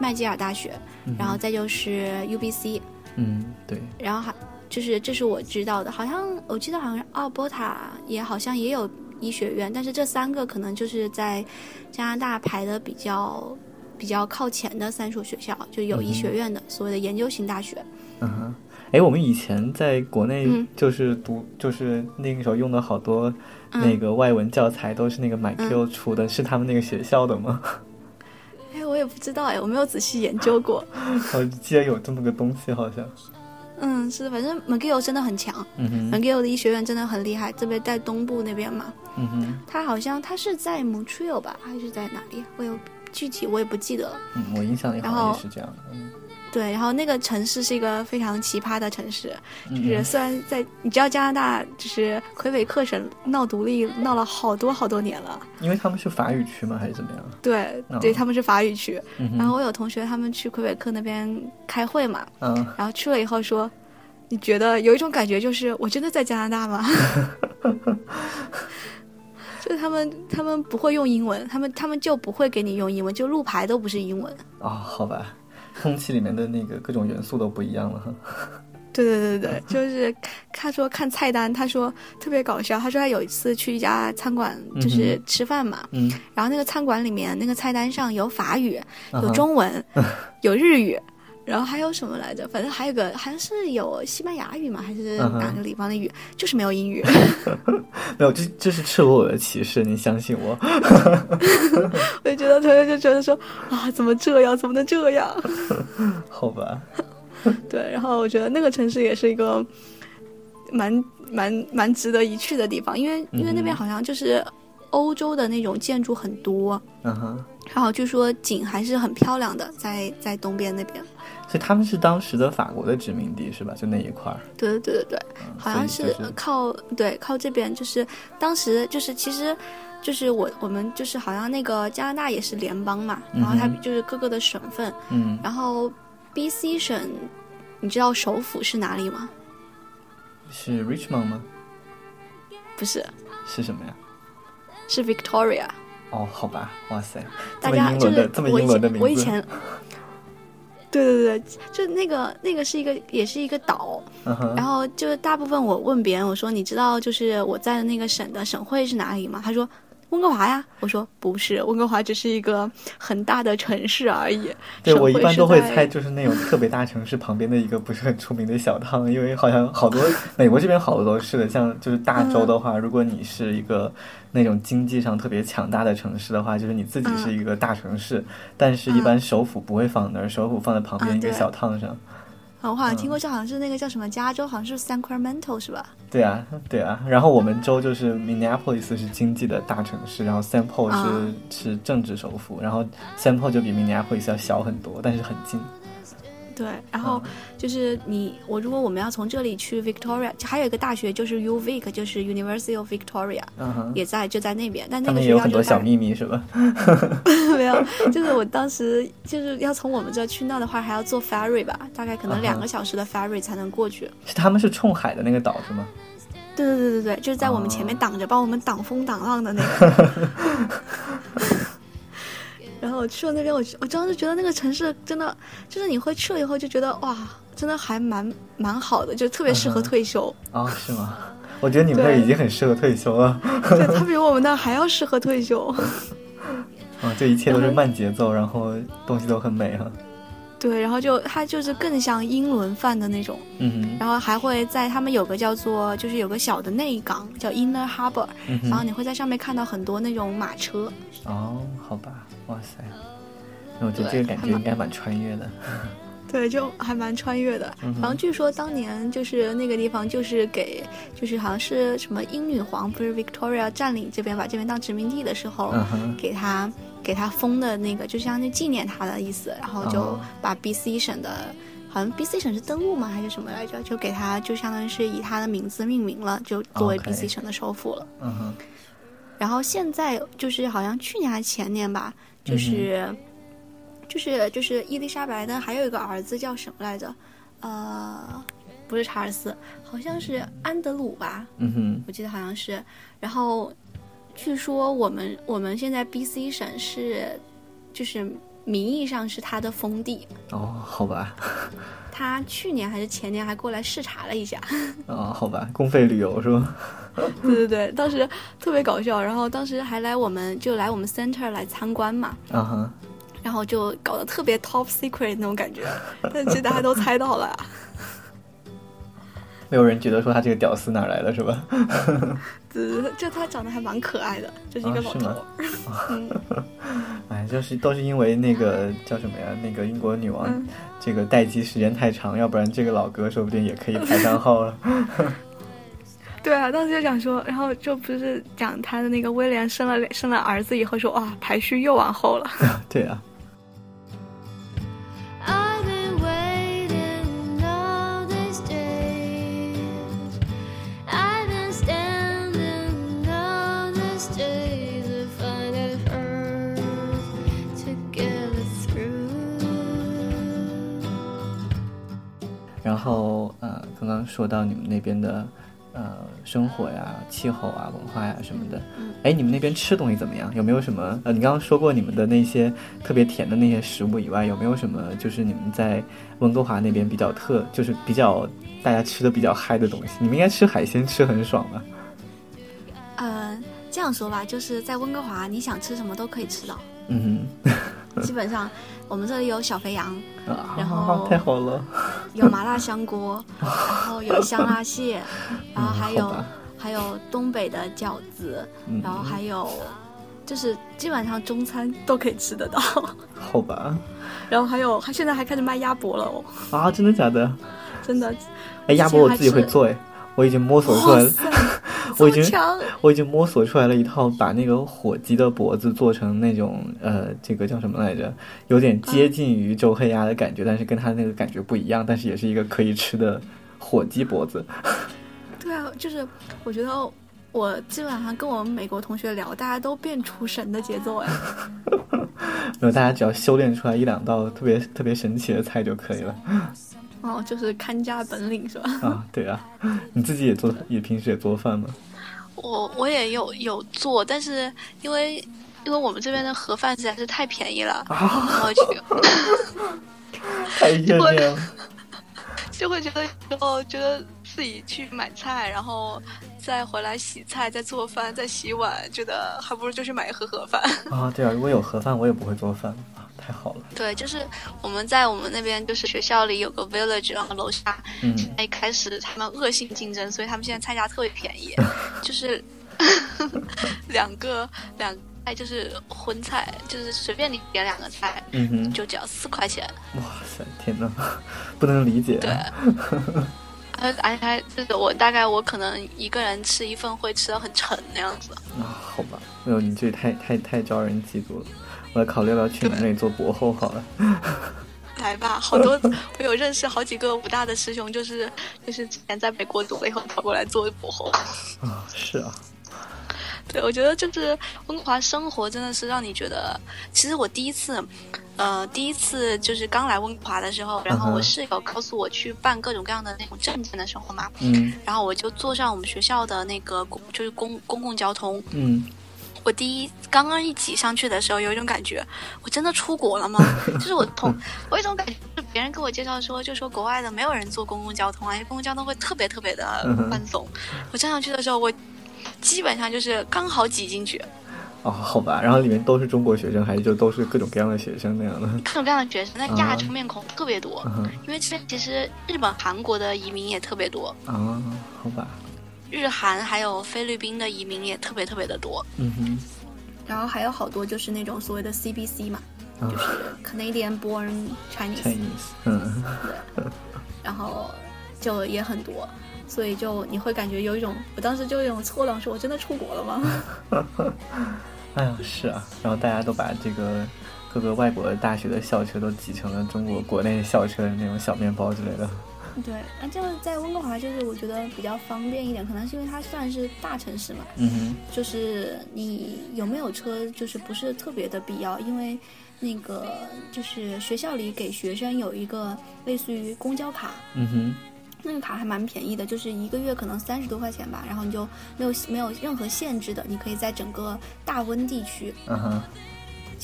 麦吉尔大学，嗯，然后再就是 UBC，嗯对，然后还就是这是我知道的，好像我记得好像奥波塔也好像也有医学院，但是这三个可能就是在加拿大排的比较比较靠前的三所学校，就有医学院的、所谓的研究型大学。嗯哼。哎，我们以前在国内嗯就是读，就是那个时候用的好多嗯那个外文教材都是那个 MyQ 出的，是他们那个学校的吗？哎，我也不知道哎，我没有仔细研究过。我记得有这么个东西，好像。嗯，是，反正 McGill 真的很强嗯哼，，McGill 的医学院真的很厉害，特别在东部那边嘛。嗯哼，他好像他是在 Montreal 吧，还是在哪里？我有具体我也不记得了。嗯，我印象里好像也是这样的。嗯对，然后那个城市是一个非常奇葩的城市，嗯就是虽然在你知道加拿大就是魁北克省闹独立闹了好多好多年了，因为他们是法语区吗？还是怎么样？对哦对，他们是法语区。嗯然后我有同学他们去魁北克那边开会嘛，嗯，然后去了以后说，你觉得有一种感觉就是我真的在加拿大吗？就是他们他们不会用英文，他们他们就不会给你用英文，就路牌都不是英文。哦，好吧，空气里面的那个各种元素都不一样了哈。对对对对，就是他说看菜单，他说特别搞笑。他说他有一次去一家餐馆，就是吃饭嘛，嗯，然后那个餐馆里面那个菜单上有法语、有中文、有日语，然后还有什么来着？反正还有个好像是有西班牙语嘛，还是哪个地方的语？就是没有英语。没有，这这是赤裸裸的歧视，你相信我。我就觉得同学就觉得说啊，怎么这样？怎么能这样？好吧，对，然后我觉得那个城市也是一个蛮蛮蛮值得一去的地方，因为因为那边好像就是欧洲的那种建筑很多，嗯哼，然后据说景还是很漂亮的，在在东边那边。所以他们是当时的法国的殖民地是吧？就那一块儿，对对对对对，嗯好像是靠对靠这边，就是当时就是其实。就是我我们就是好像那个加拿大也是联邦嘛，然后它就是各个的省份，嗯，然后 B C 省，你知道首府是哪里吗？是 Richmond 吗？不是，是什么呀？是 Victoria。哦，好吧，哇塞，大这么英家就是伦的这么英伦的名字，我以前，对对对，就那个那个是一个也是一个岛，然后就是大部分我问别人，我说你知道就是我在的那个省的省会是哪里吗？他说温哥华呀。我说不是，温哥华只是一个很大的城市而已。对我一般都会猜，就是那种特别大城市旁边的一个不是很出名的小汤，因为好像好多美国这边好多都是的。像就是大洲的话，如果你是一个那种经济上特别强大的城市的话，就是你自己是一个大城市，但是一般首府不会放那儿，首府放在旁边一个小烫上。啊，我好像听过，这好像是那个叫什么加州，好像是 Sacramento 是吧？对啊，对啊。然后我们州就是 Minneapolis 是经济的大城市，然后 Saint Paul 是、啊是政治首府，然后 Saint Paul 就比 Minneapolis 要小很多，但是很近。对，然后嗯就是你我如果我们要从这里去 Victoria，还有一个大学就是 UVic，就是 University of Victoria，嗯哼，也在就在那边，但那个学校就是大很多小秘密是吧？没有，就是我当时就是要从我们这去那的话，还要坐 ferry 吧，大概可能两个小时的 ferry 才能过去。是他们是冲海的那个岛是吗？对对对对对，就是在我们前面哦挡着，帮我们挡风挡浪的那个。然后我去了那边，我我当时觉得那个城市真的，就是你会去了以后就觉得哇，真的还蛮蛮好的，就特别适合退休。哦，是吗？我觉得你们那已经很适合退休了。对，它比我们那还要适合退休。嗯，这一切都是慢节奏，然后东西都很美哈。对，然后就它就是更像英伦范的那种。嗯然后还会在他们有个叫做，就是有个小的内港叫 Inner Harbor，、嗯，然后你会在上面看到很多那种马车。哦，好吧，哇塞，那我觉得这个感觉应该蛮穿越的。对，就还蛮穿越的。嗯哼然后据说当年就是那个地方就是给，就是好像是什么英女皇不是 Victoria 占领这边，把这边当殖民地的时候，嗯，给他给他封的那个，就相当于纪念他的意思。然后就哦把 BC 省的。好像 BC 省是登陆吗？还是什么来着？就给他，就相当于是以他的名字命名了，就作为 BC 省的首府了。嗯哼，然后现在就是好像去年还是前年吧，就是、就是就是伊丽莎白的还有一个儿子叫什么来着？呃，不是查尔斯，好像是安德鲁吧，嗯哼，我记得好像是。然后据说我们我们现在 BC 省是就是名义上是他的封地。哦，好吧，他去年还是前年还过来视察了一下，哦，好吧，公费旅游是吧？对 对对，当时特别搞笑。然后当时还来我们就来我们 center 来参观嘛，啊哈，然后就搞得特别 top secret 那种感觉，但其实大家都猜到了啊。没有人觉得说他这个屌丝哪儿来的是吧？对，就他长得还蛮可爱的，就是一个老头哎，就是都是因为那个叫什么呀？那个英国女王、嗯这个待机时间太长，要不然这个老哥说不定也可以排上号了。对啊，当时就想说，然后就不是讲他的那个威廉生了生了儿子以后说哇排序又往后了。对啊，I've been waiting all these days. I've been standing all these days to find a earth to get through. 然后呃，刚刚说到你们那边的呃生活呀、气候啊、文化呀什么的，哎，你们那边吃东西怎么样？有没有什么呃，你刚刚说过你们的那些特别甜的那些食物以外，有没有什么就是你们在温哥华那边比较特，就是比较大家吃的比较嗨的东西？你们应该吃海鲜吃很爽吧？呃，这样说吧，就是在温哥华，你想吃什么都可以吃到。嗯 基本上，我们这里有小肥羊，啊，然后太好了，有麻辣香锅，然后有香辣蟹，然后还有、还有东北的饺子，嗯，然后还有就是基本上中餐都可以吃得到。好吧，然后还有，还现在还开始卖鸭脖了哦，啊，真的假的？真的。哎，鸭脖我自己会做，哎，我已经摸索出来了。我已经！我已经摸索出来了一套把那个火鸡的脖子做成那种呃，这个叫什么来着？有点接近于周黑鸭的感觉，但是跟它那个感觉不一样，但是也是一个可以吃的火鸡脖子。对啊，就是我觉得我基本上跟我们美国同学聊，大家都变出神的节奏哎。然后大家只要修炼出来一两道特别特别神奇的菜就可以了哦，就是看家本领是吧？啊！对啊，你自己也做，也平时也做饭吗？我我也有有做，但是因为因为我们这边的盒饭实在是太便宜了，然后就太便宜了。就会觉得哦，觉得自己去买菜，然后再回来洗菜、再做饭、再洗碗，觉得还不如就去买一盒盒饭。啊，对啊，如果有盒饭，我也不会做饭啊，太好了。对，就是我们在我们那边，就是学校里有个 village，然后楼下，嗯，一开始他们恶性竞争，所以他们现在菜价特别便宜，就是 两个两菜就是荤菜，就是随便你点两个菜，嗯哼，就只要四块钱。哇塞，天呐，不能理解。对，而而且还就是我大概我可能一个人吃一份会吃的很沉那样子。啊，好吧，没有你这太太太招人嫉妒了。我来考虑要不要去你那里做博后好了。来吧，好多我有认识好几个武大的师兄，就是就是之前在美国读了以后跑过来做博后。啊，是啊。对，我觉得就是温哥华生活真的是让你觉得，其实我第一次，呃，第一次就是刚来温哥华的时候，然后我室友告诉我去办各种各样的那种证件的时候嘛，嗯，然后我就坐上我们学校的那个公就是公公共交通，嗯，我第一刚刚一挤上去的时候，有一种感觉，我真的出国了吗？就是我同 我有一种感觉，就是别人给我介绍说，就说国外的没有人坐公共交通啊，因为公共交通会特别特别的宽松。我站上去的时候，我。基本上就是刚好挤进去，哦，好吧，然后里面都是中国学生，还是就都是各种各样的学生那样的？各种各样的学生，那亚洲面孔特别多，因为这边其实日本、韩国的移民也特别多啊，好吧，日韩还有菲律宾的移民也特别特别的多，嗯哼，然后还有好多就是那种所谓的 CBC 嘛，就是 Canadian Born Chinese，嗯，对，然后就也很多。所以就你会感觉有一种，我当时就有一种错乱，说我真的出国了吗？哎呀，是啊，然后大家都把这个各个外国的大学的校车都挤成了中国国内校车的那种小面包之类的。对，那就是在温哥华，就是我觉得比较方便一点，可能是因为它算是大城市嘛。嗯哼。就是你有没有车，就是不是特别的必要，因为那个就是学校里给学生有一个类似于公交卡。嗯哼。那个卡还蛮便宜的，就是一个月可能三十多块钱吧，然后你就没有没有任何限制的，你可以在整个大温地区。嗯哼。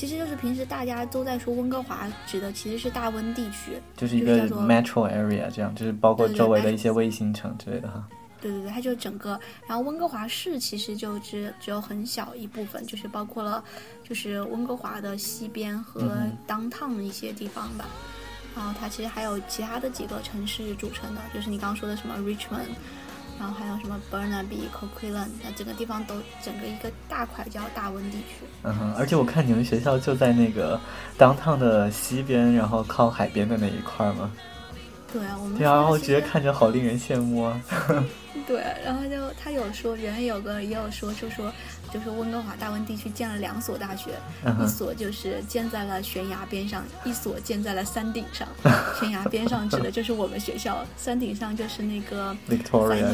其实就是平时大家都在说温哥华，指的其实是大温地区，就是一个 metro area，这样就是包括周围的一些卫星城之类的哈。对对对，它就整个，然后温哥华市其实就只只有很小一部分，就是包括了就是温哥华的西边和 downtown 一些地方吧。然后它其实还有其他的几个城市组成的，就是你刚刚说的什么 Richmond，然后还有什么 Burnaby、Coquitlam，那整个地方都整个一个大块叫大温地区。嗯哼，而且我看你们学校就在那个 downtown 的西边，然后靠海边的那一块嘛。对啊，我们对啊，然后直接看着好令人羡慕啊。对，然后就他有说，原来有个也有说，就说就是温哥华大温地区建了两所大学，一所就是建在了悬崖边上，一所建在了山顶上。悬崖边上指的就是我们学校，山顶上就是那个 Victoria？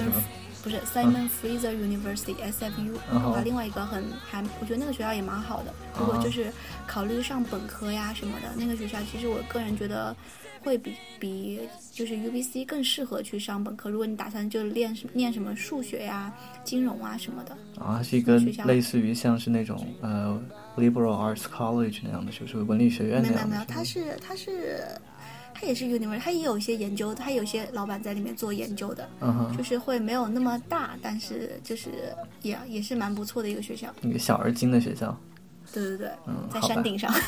不是 Simon Fraser University SFU，然后另外一个很还，我觉得那个学校也蛮好的。如果就是考虑上本科呀什么的，那个学校其实我个人觉得。会比比就是 U B C 更适合去上本科。如果你打算就练念什么数学呀、金融啊什么的啊，是一个类似于像是那种呃 Liberal Arts College 那样的，就是文理学院那样的。没有没有，它是它是它也是 University，它也有一些研究，它有些老板在里面做研究的，就是会没有那么大，但是就是也也是蛮不错的一个学校，一个小而精的学校。对对对，嗯，在山顶上，啊，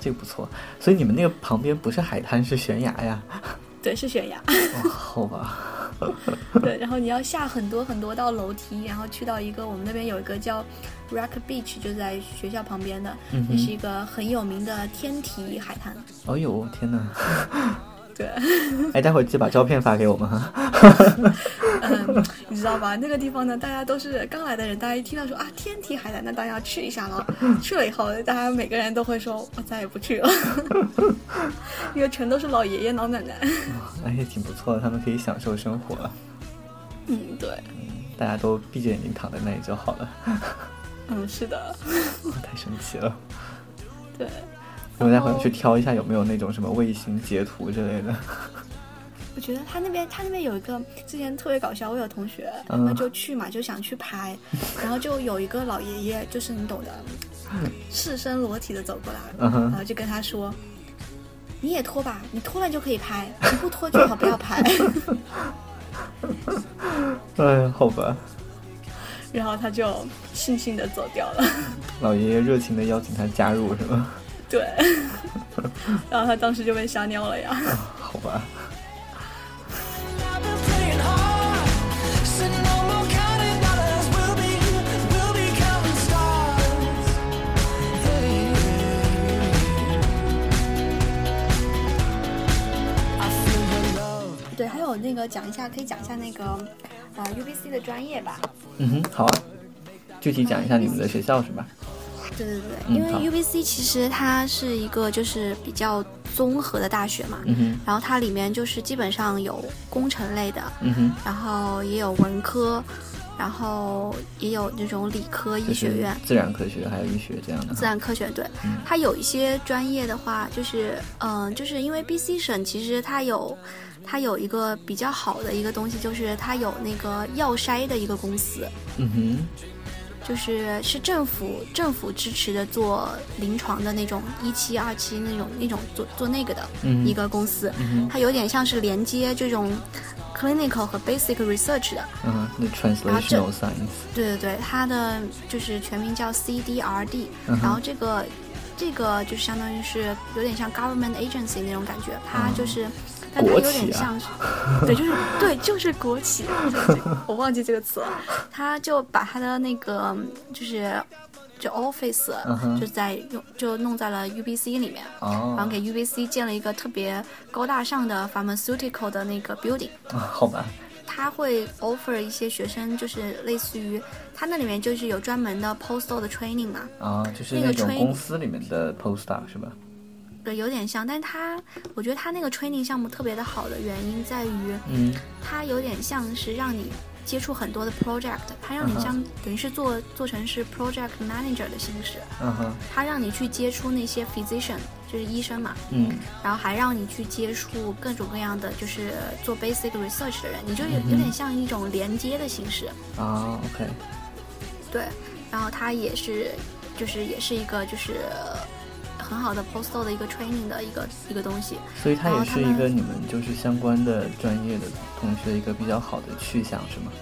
这个不错。所以你们那个旁边不是海滩，是悬崖呀？对，是悬崖。好吧。对，然后你要下很多很多道楼梯，然后去到一个我们那边有一个叫 Rock Beach，就在学校旁边的，也是一个很有名的天体海滩。哦呦，天哪！对，哎，待会儿记得把照片发给我们哈。嗯，你知道吧？那个地方呢，大家都是刚来的人，大家一听到说啊天体海滩，那大家要去一下了。去了以后，大家每个人都会说，我再也不去了，因为全都是老爷爷老奶奶。哎，也挺不错的，他们可以享受生活。嗯，对。嗯，大家都闭着眼睛躺在那里就好了。嗯，是的。太神奇了。对。我待会儿去挑一下有没有那种什么卫星截图之类的。我觉得他那边他那边有一个之前特别搞笑，我有同学他们就去嘛，就想去拍，然后就有一个老爷爷，就是你懂的，赤身裸体的走过来，然后就跟他说：“你也脱吧，你脱了就可以拍，你不脱最好不要拍。”哎，好吧。然后他就悻悻的走掉了。老爷爷热情的邀请他加入，是吗？对。然后他当时就被吓尿了呀。好吧。对，还有那个讲一下，可以讲一下那个呃 UBC 的专业吧。嗯哼，好啊，具体讲一下你们的学校是吧？对对对，因为 UBC 其实它是一个就是比较综合的大学嘛，嗯，然后它里面就是基本上有工程类的，嗯，然后也有文科，然后也有那种理科医学院，自然科学还有医学这样的。自然科学对，它有一些专业的话，就是嗯，就是因为 BC 省其实它有。它有一个比较好的一个东西，就是它有那个药筛的一个公司，嗯哼，就是是政府政府支持的做临床的那种一期二期那种那种做做那个的一个公司，它有点像是连接这种 clinical 和 basic research 的，嗯，那 translational science，对对对，它的就是全名叫 CDRD，然后这个这个就是相当于是有点像 government agency 那种感觉，它就是。但它有点像是，对，就是对，就是国企，我忘记这个词了。他就把他的那个就是就 office 就在用就弄在了 UBC 里面，然后给 UBC 建了一个特别高大上的 pharmaceutical 的那个 building。好吧。他会 offer 一些学生，就是类似于他那里面就是有专门的 postal 的 training 嘛。啊，就是那种公司里面的 postal 是吧？对，有点像，但是他，我觉得他那个 training 项目特别的好的原因在于，嗯，他有点像是让你接触很多的 project，他让你像等于是做做成是 project manager 的形式，嗯哼，他让你去接触那些 physician，就是医生嘛，嗯，然后还让你去接触各种各样的就是做 basic research 的人，你就有有点像一种连接的形式。啊，OK，对，然后他也是，就是也是一个就是。很好的 postal 的一个 training 的一个一个东西，所以它也是一个你们就是相关的专业的同学一个比较好的去向，是吗？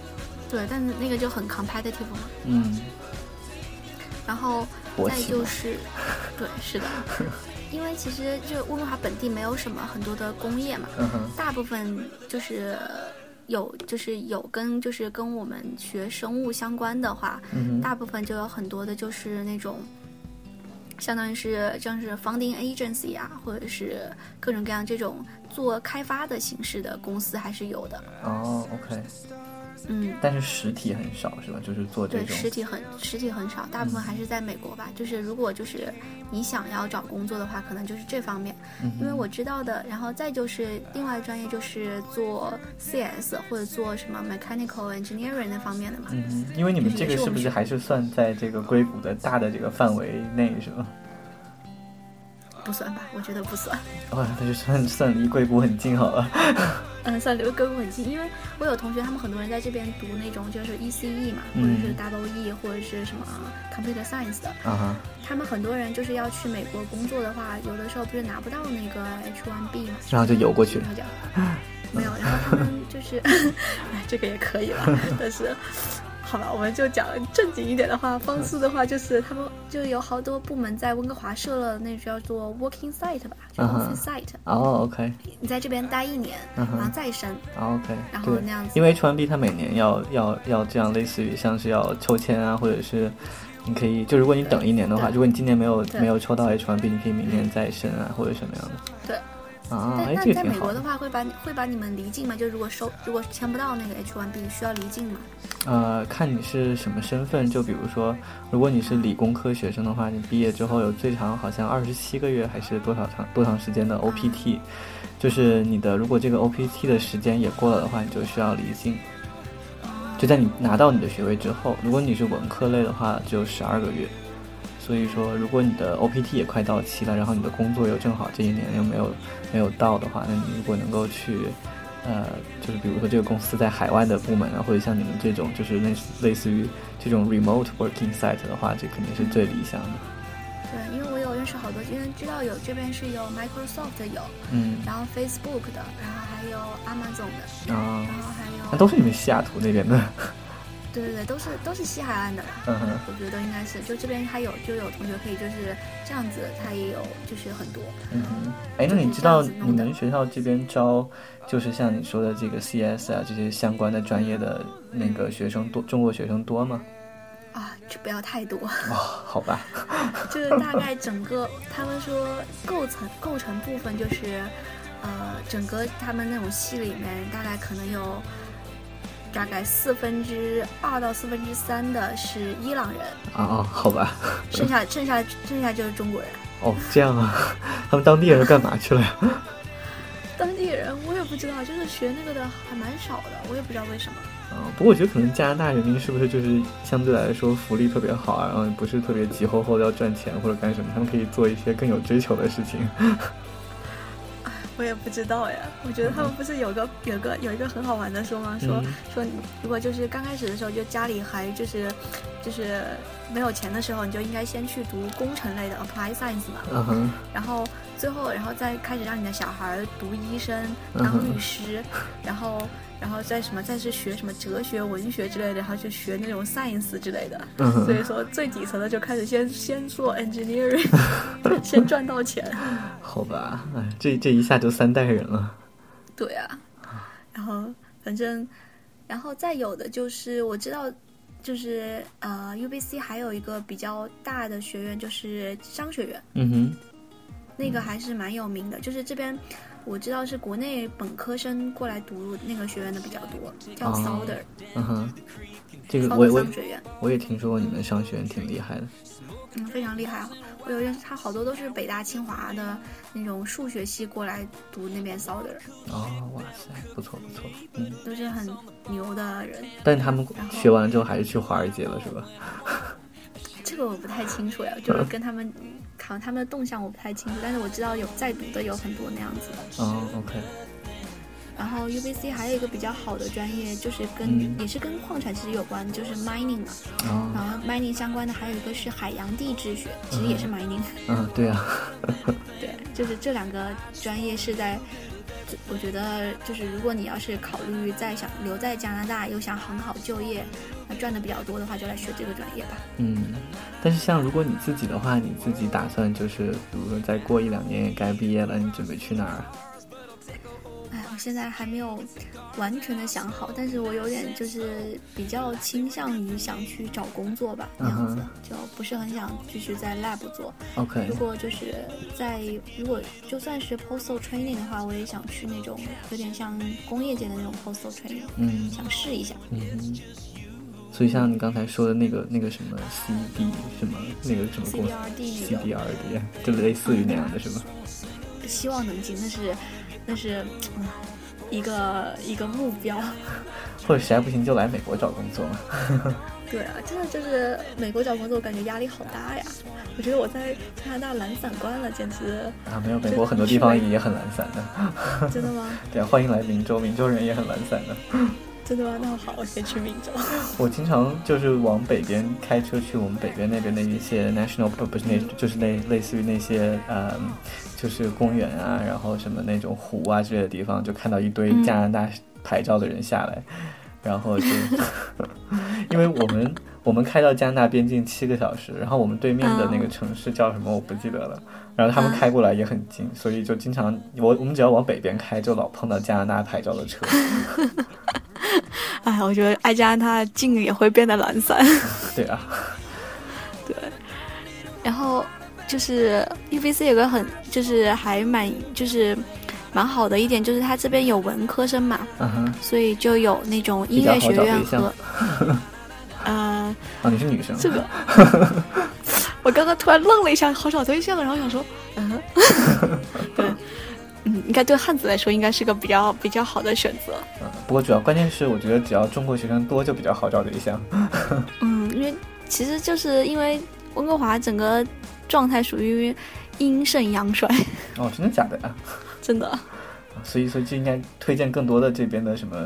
对，但是那个就很 competitive 嘛。嗯。然后再就是，对，是的，因为其实就温哥华本地没有什么很多的工业嘛，大部分就是有就是有跟就是跟我们学生物相关的话，大部分就有很多的就是那种。相当于是像是 funding agency 啊，或者是各种各样这种做开发的形式的公司还是有的。哦，OK。嗯，但是实体很少是吧？就是做这种。对，实体很实体很少，大部分还是在美国吧。就是如果就是你想要找工作的话，可能就是这方面。嗯。因为我知道的，然后再就是另外专业就是做 CS 或者做什么 mechanical engineering 那方面的嘛。嗯。因为你们这个是不是还是算在这个硅谷的大的这个范围内是吗？不算吧，我觉得不算。哇，那就算算离硅谷很近好了。嗯，算离硅谷很近，因为我有同学，他们很多人在这边读那种就是 ECE 嘛，或者是 Double E 或者是什么 Computer Science 的。啊哈。他们很多人就是要去美国工作的话，有的时候不是拿不到那个 H1B 嘛，然后就游过去。没有，然后他们就是，哎，这个也可以了，但是。好吧，我们就讲正经一点的话。方式的话，就是他们就有好多部门在温哥华设了那叫做 working site 吧，叫 office site。哦，OK。你在这边待一年，然后再升。OK。然后那样子。因为 H1B 它每年要要要这样，类似于像是要抽签啊，或者是你可以，就如果你等一年的话，如果你今年没有没有抽到 H1B，你可以明年再升啊，或者什么样的。对。啊，那那在美国的话，会把会把你们离境吗？就如果收如果签不到那个 H1B，需要离境吗？呃，看你是什么身份。就比如说，如果你是理工科学生的话，你毕业之后有最长好像二十七个月还是多少长多长时间的 OPT，就是你的如果这个 OPT 的时间也过了的话，你就需要离境。就在你拿到你的学位之后，如果你是文科类的话，只有十二个月。所以说，如果你的 OPT 也快到期了，然后你的工作又正好这一年又没有没有到的话，那你如果能够去，呃，就是比如说这个公司在海外的部门啊，或者像你们这种就是类似类似于这种 remote working site 的话，这肯定是最理想的。对，因为我有认识好多，因为知道有这边是有 Microsoft 的有，嗯。然后 Facebook 的，然后还有 Amazon 的，啊然，后还有那都是你们西雅图那边的，对对对，都是都是西海岸的啦。嗯哼，我觉得应该是，就这边还有就有同学可以就是这样子，他也有就是很多。嗯哼。哎，那你知道你们学校这边招，就是像你说的这个 CS 啊这些相关的专业的那个学生多，中国学生多吗？啊，就不要太多，哦，好吧，就是大概整个他们说构成构成部分就是，呃，整个他们那种系里面大概可能有大概四分之二到四分之三的是伊朗人，啊啊，好吧，剩下剩下剩下就是中国人。哦，这样啊，他们当地人干嘛去了呀？当地人我也不知道，就是学那个的还蛮少的，我也不知道为什么。啊，不过我觉得可能加拿大人民是不是就是相对来说福利特别好啊，然后不是特别急吼吼的要赚钱或者干什么，他们可以做一些更有追求的事情。我也不知道呀，我觉得他们不是有个有个有一个很好玩的说吗？说、嗯说你如果就是刚开始的时候，就家里还就是就是没有钱的时候，你就应该先去读工程类的 apply science 嘛，嗯，然后最后然后再开始让你的小孩读医生、嗯当律师，然后然后再什么再是学什么哲学、文学之类的，然后就学那种 science 之类的。嗯所以说最底层的就开始先先做 engineering，先赚到钱。好吧，哎，这这一下就三代人了。对啊，然后反正，然后再有的就是我知道，就是呃，UBC 还有一个比较大的学院就是商学院，嗯哼，那个还是蛮有名的。就是这边我知道是国内本科生过来读那个学院的比较多，叫哦 Sauder，、嗯哼，这个我 Sauder 我商学院，我也听说过你们商学院挺厉害的。嗯，非常厉害。我有认识他好多都是北大、清华的那种数学系过来读那边 Sauder，哦，哇塞，不错不错，嗯，都是很牛的人。但他们学完了之后还是去华尔街了，是吧？这个我不太清楚呀，就是跟他们可能他们的动向我不太清楚，但是我知道有在读的有很多那样子的。哦，OK，然后 UBC 还有一个比较好的专业，就是跟、嗯也是跟矿产其实有关，就是 mining 嘛。然哦，后 mining 相关的还有一个是海洋地质学，其实也是 mining。嗯，对啊，对，就是这两个专业是在，我觉得就是如果你要是考虑在想留在加拿大又想很好就业，那赚的比较多的话，就来学这个专业吧。嗯，但是像如果你自己的话，你自己打算就是，比如说再过一两年也该毕业了，你准备去哪儿？我现在还没有完全的想好，但是我有点就是比较倾向于想去找工作吧，那样子、嗯就不是很想继续在 lab 做。OK，如果就是在如果就算是 postal training 的话，我也想去那种有点像工业界的那种 postal training，嗯。想试一下。嗯，所以像你刚才说的那个那个什么 CD 什么那个什么公司？CBRD 那种。CBRD，就类似于那样的是吗？希望能进，但是那是、嗯、一个一个目标。或者实在不行就来美国找工作嘛。对啊，真的就是美国找工作，我感觉压力好大呀。我觉得我在加拿大懒散惯了，简直啊，没有，美国很多地方也很懒散的。真的吗？对啊，欢迎来明州，明州人也很懒散的。真的吗？那好，我先去明州。我经常就是往北边开车去我们北边那边的一些 national 不不是那就是那类似于那些呃就是公园啊，然后什么那种湖啊之类的地方，就看到一堆嗯加拿大牌照的人下来，然后就 因为我们我们开到加拿大边境七个小时，然后我们对面的那个城市叫什么我不记得了，然后他们开过来也很近，所以就经常我我们只要往北边开，就老碰到加拿大牌照的车。哎，我觉得爱加拿大近也会变得懒散。对啊，对然后就是 UBC 有个很就是还蛮就是蛮好的一点，就是它这边有文科生嘛，嗯，所以就有那种音乐学院和 呃哦，你是女生，这个。我刚刚突然愣了一下，好找对象，然后想说，嗯，对，嗯，应该对汉子来说应该是个比较比较好的选择。嗯，不过主要关键是，我觉得只要中国学生多，就比较好找对象。嗯，因为其实就是因为温哥华整个状态属于阴盛阳衰，哦，真的假的啊？真的。所以，所以就应该推荐更多的这边的什么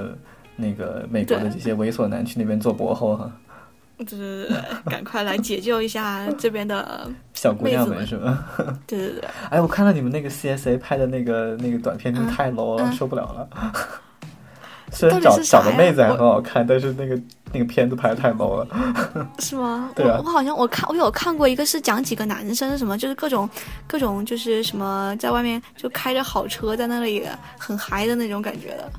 那个美国的这些猥琐男去那边做博后哈。就是赶快来解救一下这边的 小姑娘们们是吧？对对对，哎，我看到你们那个 CSA 拍的那个那个短片，真的嗯太 low 了，嗯受不了了。虽然到底找是啥呀找的妹子还很好看，但是那个那个片子拍的太 low 了。是吗？对啊我我好像我看我有看过一个是讲几个男生什么，就是各种各种就是什么在外面就开着好车在那里很嗨的那种感觉的。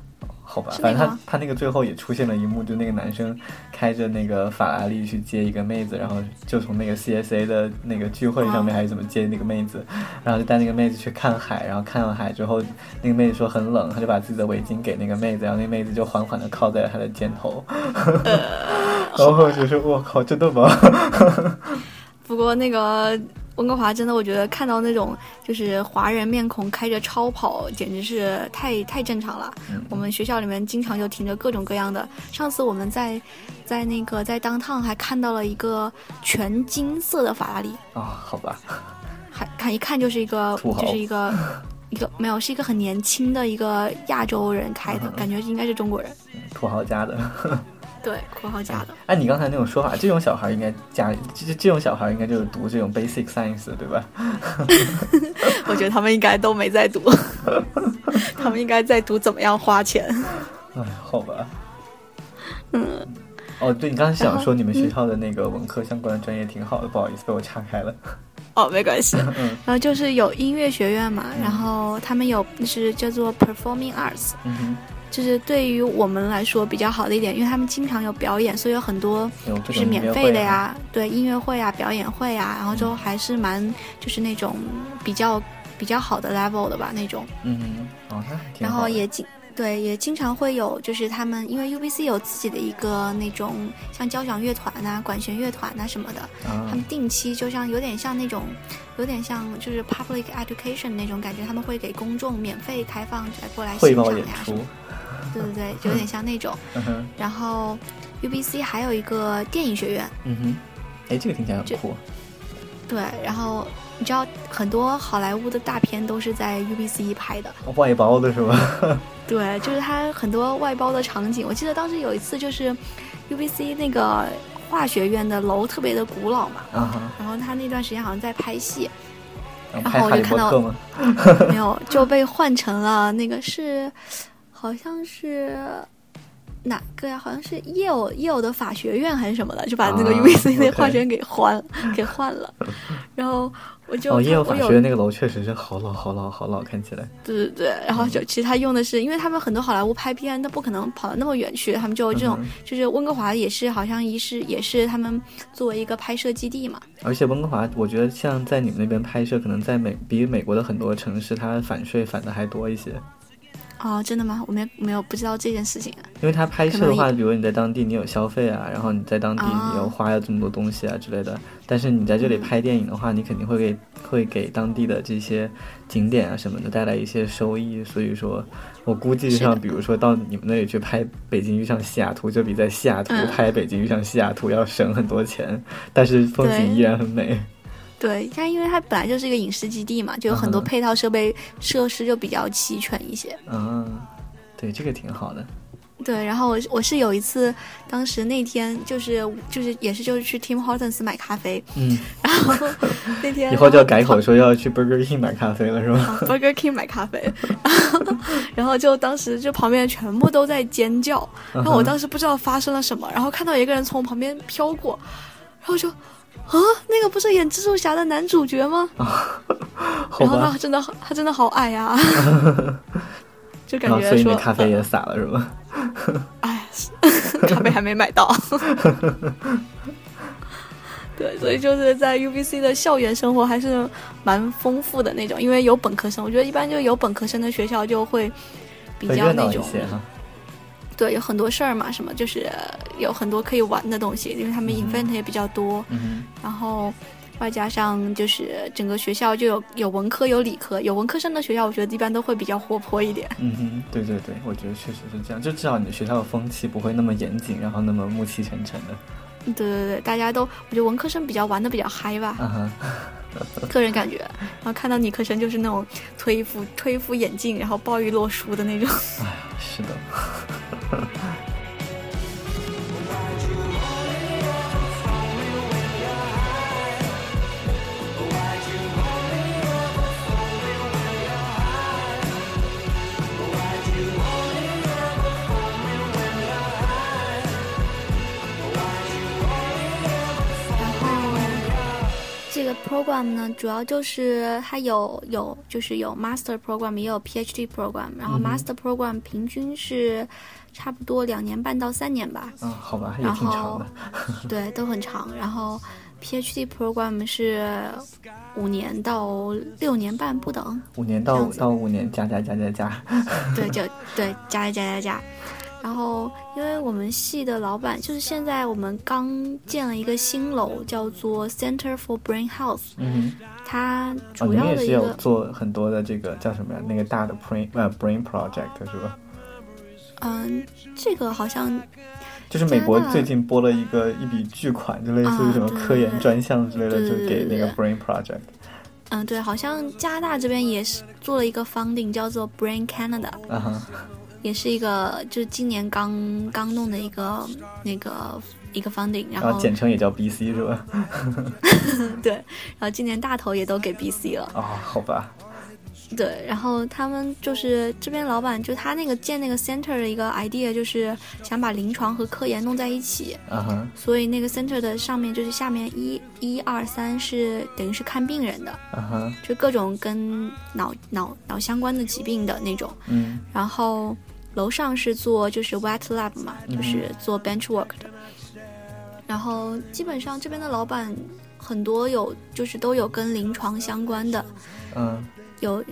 好吧，反正他他那个最后也出现了一幕，就那个男生开着那个法拉利去接一个妹子，然后就从那个 CSA 的那个聚会上面哦还是怎么接那个妹子，然后就带那个妹子去看海，然后看了海之后，那个妹子说很冷，他就把自己的围巾给那个妹子，然后那个妹子就缓缓的靠在了他的肩头，然后就是我靠，真的吗？不过那个温哥华真的，我觉得看到那种就是华人面孔开着超跑，简直是太太正常了。嗯我们学校里面经常就停着各种各样的。上次我们在在那个在当趟还看到了一个全金色的法拉利，啊、好吧，还看一看就是一个就是一个一个没有是一个很年轻的一个亚洲人开的，嗯感觉应该是中国人。土豪家的。对，括号加的。按你刚才那种说法，这种小孩应该家里这这这种小孩应该就是读这种 basic science 对吧？我觉得他们应该都没在读，他们应该在读怎么样花钱。哎，好吧。嗯，哦，对你刚才想说你们学校的那个文科相关的专业挺好的，不好意思被我岔开了。哦，没关系。嗯然后就是有音乐学院嘛，然后他们有就是叫做 performing arts，嗯哼，就是对于我们来说比较好的一点，因为他们经常有表演，所以有很多就是免。费的呀，对音乐会啊、表演会啊，然后就还是蛮就是那种比较比较好的 level 的吧那种，嗯哼，哦，那然。后也经对也经常会有就是他们因为 UBC 有自己的一个那种像交响乐团呐、管弦乐团呐、什么的，他啊们定期就像有点像那种，有点像就是 public education 那种感觉，他们会给公众免费开放来过来欣赏呀什出么，，对对对，就有点像那种。嗯，然后 UBC 还有一个电影学院，嗯哼，哎，这个听起来很酷。对，然后你知道很多好莱坞的大片都是在 UBC 拍的，外包的是吧？对，就是它很多外包的场景。我记得当时有一次就是 UBC 那个化学院的楼特别的古老嘛，然后他那段时间好像在拍戏，然然后我就看到？没有，就被换成了那个是，好像是哪个呀？好像是耶偶耶偶的法学院还是什么的，就把那个啊 UBC 那化学院给换给换了。然后我就哦，耶鲁我有法学院那个楼确实是好老好老好老，看起来。对对对，然后就其实他用的是，因为他们很多好莱坞拍片，他不可能跑到那么远去，他们就这种，嗯就是温哥华也是好像一是也是他们作为一个拍摄基地嘛。而且温哥华，我觉得像在你们那边拍摄，可能在美比美国的很多城市，它反税反的还多一些。哦，真的吗？我没没有不知道这件事情啊。因为他拍摄的话，比如你在当地你有消费啊，然后你在当地啊你又花了这么多东西啊之类的，但是你在这里嗯。拍电影的话，你肯定会给会给当地的这些景点啊什么的带来一些收益，所以说，我估计上，比如说到你们那里去拍《北京遇上西雅图》，就比在西雅图嗯。拍《北京遇上西雅图》要省很多钱，但是风景依然很美。对，它因为它本来就是一个影视基地嘛，就有很多配套设备设施就比较齐全一些。嗯，对，这个挺好的。对，然后我我是有一次，当时那天就是就是也是就是去 Tim Hortons 买咖啡，嗯，然后那天以后就要改口说要去 Burger King 买咖啡了，是吧？啊 Burger King 买咖啡，然 后然后就当时就旁边全部都在尖叫，然后我当时不知道发生了什么，然后看到一个人从我旁边飘过，然后就啊，那个不是演蜘蛛侠的男主角吗？然后他，真的好他真的好矮呀、就感觉说咖啡也洒了，是吗？哎，咖啡还没买到。对，所以就是在 UBC 的校园生活还是蛮丰富的那种，因为有本科生，我觉得一般就有本科生的学校就会比较那种。对，有很多事儿嘛，什么就是有很多可以玩的东西，因为他们 event 也比较多，嗯然后外加上就是整个学校就有有文科有理科，有文科生的学校，我觉得一般都会比较活泼一点。嗯哼，对对对，我觉得确实是这样，就至少你的学校的风气不会那么严谨，然后那么暮气沉沉的。对对对，大家都我觉得文科生比较玩的比较嗨吧。个人感觉，然后看到理科生就是那种推一副推一副眼镜，然后抱一摞书的那种。是的。的 program 呢，主要就是它有有就是有 master program，也有 PhD program，然后 master program 平均是差不多两年半到三年吧，嗯，好吧，也然挺长后的。对，都很长。然后 PhD program 是五年到六年半不等，五年到到五年，加加加加加。对，就对，加加加加加。然后，因为我们系的老板就是现在我们刚建了一个新楼，叫做 Center for Brain Health，嗯它主你们也是有要的一个，做很多的这个叫什么呀？那个大的 brain 呃 brain project 是吧？嗯，这个好像就是美国最近拨了一个一笔巨款，就类似于啊什么科研专项之类的，对就给那个 brain project。嗯，对，好像加拿大这边也是做了一个 funding，叫做 Brain Canada，啊哈，也是一个就是今年刚刚弄的一个那个一个 funding，然然后后简称也叫 BC 是吧？对，然后今年大头也都给 BC 了。啊、好吧，对，然后他们就是这边老板，就他那个建那个 center 的一个 idea，就是想把临床和科研弄在一起，所以那个 center 的上面就是下面一一二三是等于是看病人的，就各种跟脑脑脑相关的疾病的那种，嗯。然后楼上是做就是 wet lab 嘛，嗯就是做 bench work 的，然后基本上这边的老板很多有就是都有跟临床相关的。嗯有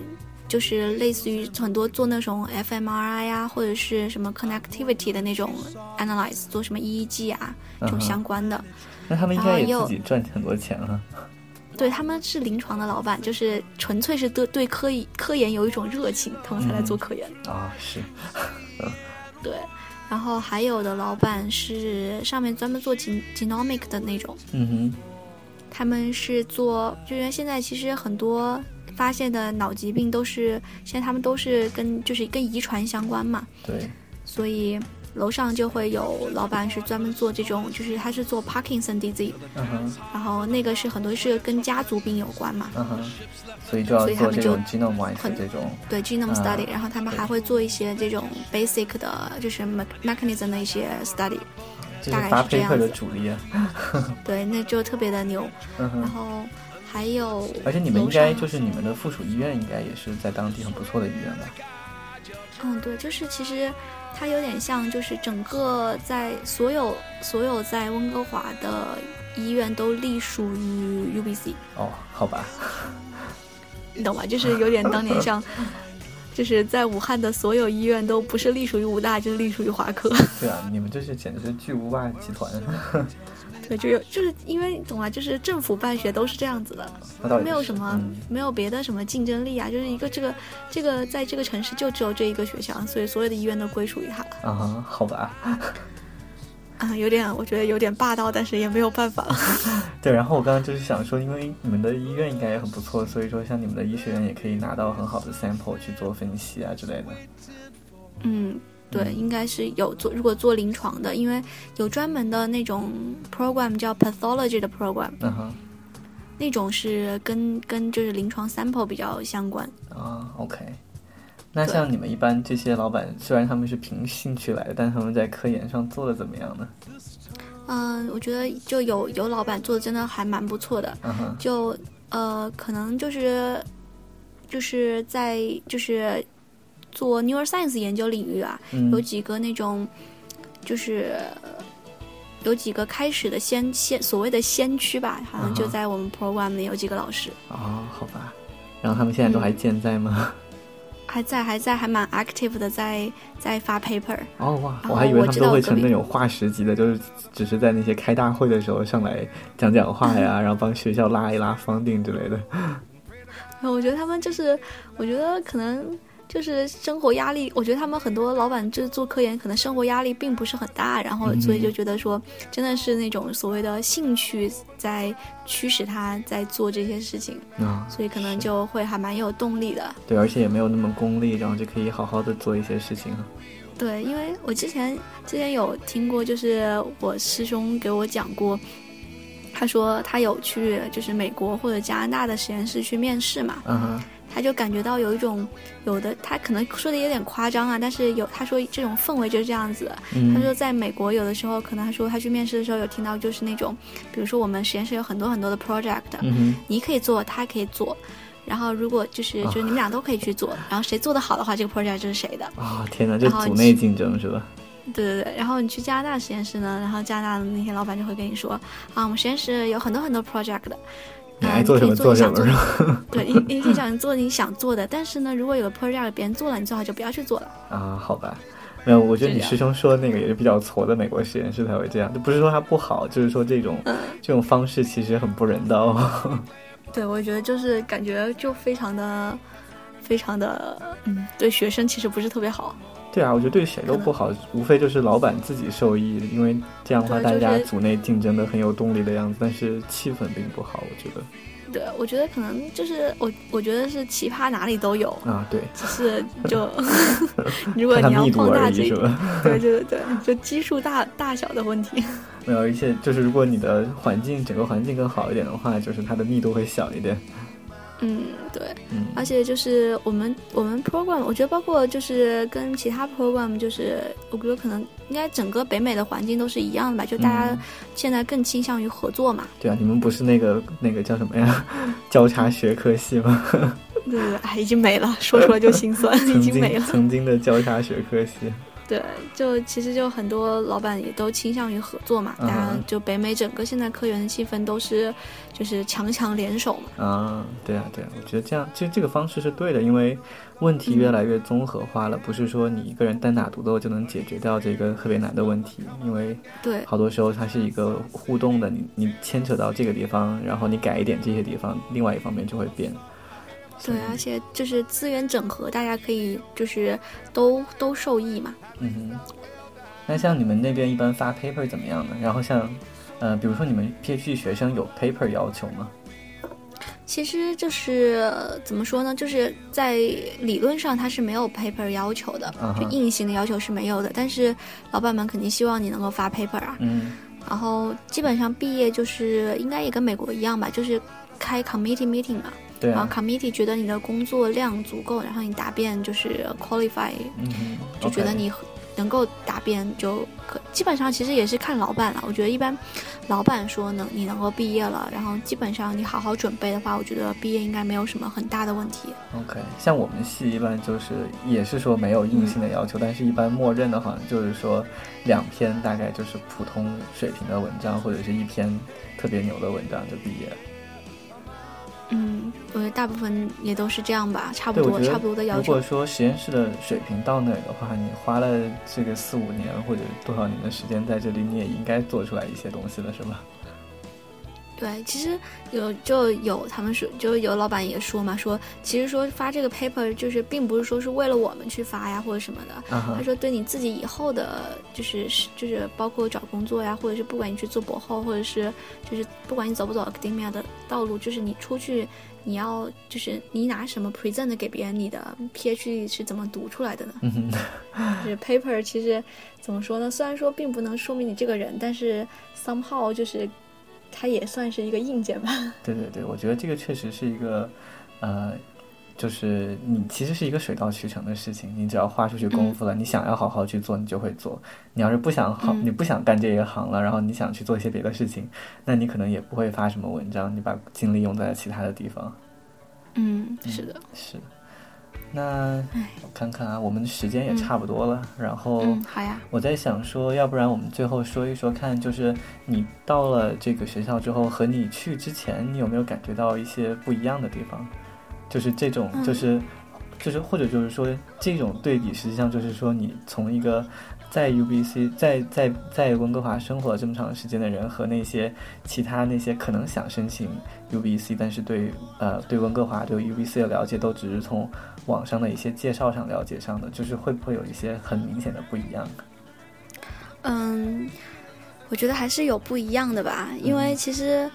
就是类似于很多做那种 fMRI 呀、或者是什么 connectivity 的那种 analyze，做什么 EEG 啊这种相关的。那他们应该也自己赚很多钱了。对，他们是临床的老板，就是纯粹是对对科研科研有一种热情，他们才来做科研。啊、是，对，然后还有的老板是上面专门做 gen genomic 的那种，嗯哼他们是做，就因为现在其实很多发现的脑疾病都是现在他们都是跟就是跟遗传相关嘛。对，所以楼上就会有老板是专门做这种，就是他是做 Parkinson disease，然后那个是很多是跟家族病有关嘛，嗯哼，所以就要所以他们就做这种 genome wise 很这种，对 genome 啊 study，、然后他们还会做一些这种 basic 的，就是 me- mechanism 的一些 study，大概是这样子主力啊。对，那就特别的牛。嗯，然后还有，而且你们应该就是你们的附属医院应该也是在当地很不错的医院吧？嗯，对，就是其实它有点像，就是整个在所有所有在温哥华的医院都隶属于 UBC。哦，好吧，你 懂吧？就是有点当年像，就是在武汉的所有医院都不是隶属于武大，就是隶属于华科。对啊，你们这是简直是巨无霸集团，对，就有就是因为懂吧？就是政府办学都是这样子的，没有什么、嗯没有别的什么竞争力啊，就是一个这个这个在这个城市就只有这一个学校，所以所有的医院都归属于他了。啊，好吧，啊，有点我觉得有点霸道，但是也没有办法。对。然后我刚刚就是想说，因为你们的医院应该也很不错，所以说像你们的医学院也可以拿到很好的 sample 去做分析啊之类的。嗯，对，应该是有做，如果做临床的，因为有专门的那种 program 叫 pathology 的 program，那种是跟跟就是临床 sample 比较相关。啊，OK。那像你们一般这些老板，虽然他们是凭兴趣来的，但他们在科研上做的怎么样呢？嗯，我觉得就有有老板做的真的还蛮不错的，就呃可能就是就是在就是做 neuroscience 研究领域啊，嗯有几个那种就是。有几个开始的先先所谓的先驱吧，好像就在我们 program 里有几个老师，哦，好吧。然后他们现在都还健在吗？还在还在还蛮 active 的在在发 paper。哦哇，我还以为他们都会成那种化石级的，就是只是在那些开大会的时候上来讲讲话呀，然后帮学校拉一拉 funding 之类的。我觉得他们就是，我觉得可能就是生活压力，我觉得他们很多老板就是做科研，可能生活压力并不是很大，然后嗯所以就觉得说，真的是那种所谓的兴趣在驱使他在做这些事情，啊、所以可能就会还蛮有动力的。对，而且也没有那么功利，然后就可以好好的做一些事情。对，因为我之前之前有听过，就是我师兄给我讲过。他说他有去就是美国或者加拿大的实验室去面试嘛，嗯哼，他就感觉到有一种有的他可能说的有点夸张啊，但是有他说这种氛围就是这样子他说在美国有的时候可能他说他去面试的时候有听到就是那种，比如说我们实验室有很多很多的 project，、嗯，你可以做，他可以做。然后，如果就是就是你们俩都可以去做，然后谁做的好的话，这个 project 就是谁的。啊、天哪，这然后组内竞争是吧？对对对，然后你去加拿大实验室呢，然后加拿大的那些老板就会跟你说，啊，我们实验室有很多很多 project 你爱做什么做什么？对，你你可以想做你想做的，但是呢，如果有个 project 别人做了，你最好就不要去做了。啊，好吧。没有，我觉得你师兄说的那个也是比较挫的，美国实验室才会这样，就不是说他不好，就是说这种、嗯这种方式其实很不人道。对，我觉得就是感觉就非常的，非常的，嗯，对学生其实不是特别好。对啊，我觉得对谁都不好，无非就是老板自己受益，因为这样的话大家组内竞争的很有动力的样子，但是气氛并不好，我觉得对，我觉得可能就是我，我觉得是奇葩哪里都有，啊，对，只是就 如果它你要放大这已是吧？对对对，就基数大大小的问题。没有，一些就是如果你的环境整个环境更好一点的话，就是它的密度会小一点。嗯，对，嗯而且就是我们我们 program，我觉得包括就是跟其他 program，就是我觉得可能应该整个北美的环境都是一样的吧，就大家嗯现在更倾向于合作嘛。对啊，你们不是那个那个叫什么呀？交叉学科系吗？对 对对，哎，已经没了，说出来就心酸，已经没了。曾经的交叉学科系。对，就其实就很多老板也都倾向于合作嘛，嗯大家就北美整个现在科研的气氛都是就是强强联手嘛。啊，对啊，对啊，我觉得这样，其实这个方式是对的，因为问题越来越综合化了，不是说你一个人单打独斗就能解决掉这个特别难的问题，因为对好多时候它是一个互动的，你你牵扯到这个地方，然后你改一点这些地方，另外一方面就会变。对，而且就是资源整合，大家可以就是都都受益嘛。嗯哼，那像你们那边一般发 paper 怎么样呢？然后像，呃，比如说你们 PhD 学生有 paper 要求吗？其实就是呃怎么说呢，就是在理论上它是没有 paper 要求的就硬性的要求是没有的。但是老板们肯定希望你能够发 paper 啊。嗯然后基本上毕业就是应该也跟美国一样吧，就是开 committee meeting 嘛。对啊然后，committee 觉得你的工作量足够，然后你答辩就是 qualify，嗯，就觉得你能够答辩就可。基本上其实也是看老板了。我觉得一般老板说能你能够毕业了，然后基本上你好好准备的话，我觉得毕业应该没有什么很大的问题。OK，像我们系一般就是也是说没有硬性的要求，但是一般默认的好像就是说两篇大概就是普通水平的文章，或者是一篇特别牛的文章就毕业了。嗯，我觉得大部分也都是这样吧，差不多差不多的要求如果。说实验室的水平到那儿的话，你花了这个四五年或者多少年的时间在这里，你也应该做出来一些东西了，是吧？对，其实有就有他们说，就有老板也说嘛，说其实说发这个 paper 就是并不是说是为了我们去发呀或者什么的，他，说对你自己以后的，就是就是包括找工作呀，或者是不管你去做博后，或者是就是不管你走不走 academia 的道路，就是你出去你要就是你拿什么 present 给别人，你的 PhD 是怎么读出来的呢？就是 paper 其实怎么说呢？虽然说并不能说明你这个人，但是 somehow 就是它也算是一个硬件吧。对对对，我觉得这个确实是一个，呃，就是你其实是一个水到渠成的事情，你只要花出去功夫了，你想要好好去做，你就会做。你要是不想好，嗯你不想干这一行了，然后你想去做一些别的事情，那你可能也不会发什么文章，你把精力用在其他的地方。嗯，是的，是，那我看看啊，我们的时间也差不多了，然后。嗯，好呀。我在想说，要不然我们最后说一说，看就是你到了这个学校之后，和你去之前，你有没有感觉到一些不一样的地方？就是这种，嗯就是，就是或者就是说，这种对比，实际上就是说，你从一个在 UBC 在在在温哥华生活了这么长时间的人，和那些其他那些可能想申请 UBC，但是对呃对温哥华对 UBC 的了解都只是从网上的一些介绍上了解上的，就是会不会有一些很明显的不一样？嗯，我觉得还是有不一样的吧，因为其实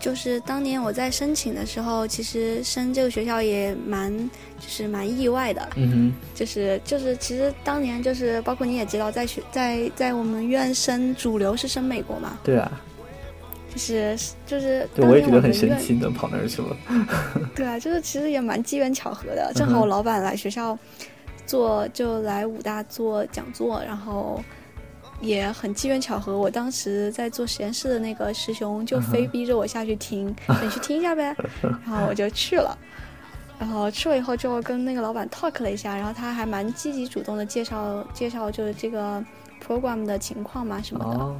就是当年我在申请的时候，其实申这个学校也蛮就是蛮意外的，嗯哼就是就是其实当年就是包括你也知道，在学在在我们院申主流是申美国嘛，，对啊，就是就是，对，我也觉得很神院奇，能跑那儿去了。对啊，就是其实也蛮机缘巧合的，正好我老板来学校做，就来武大做讲座，然后也很机缘巧合，我当时在做实验室的那个师兄就非逼着我下去听，说 你去听一下呗，然后我就去了。然后去了以后就跟那个老板 talk 了一下，然后他还蛮积极主动的介绍介绍就是这个 program 的情况嘛什么的。哦，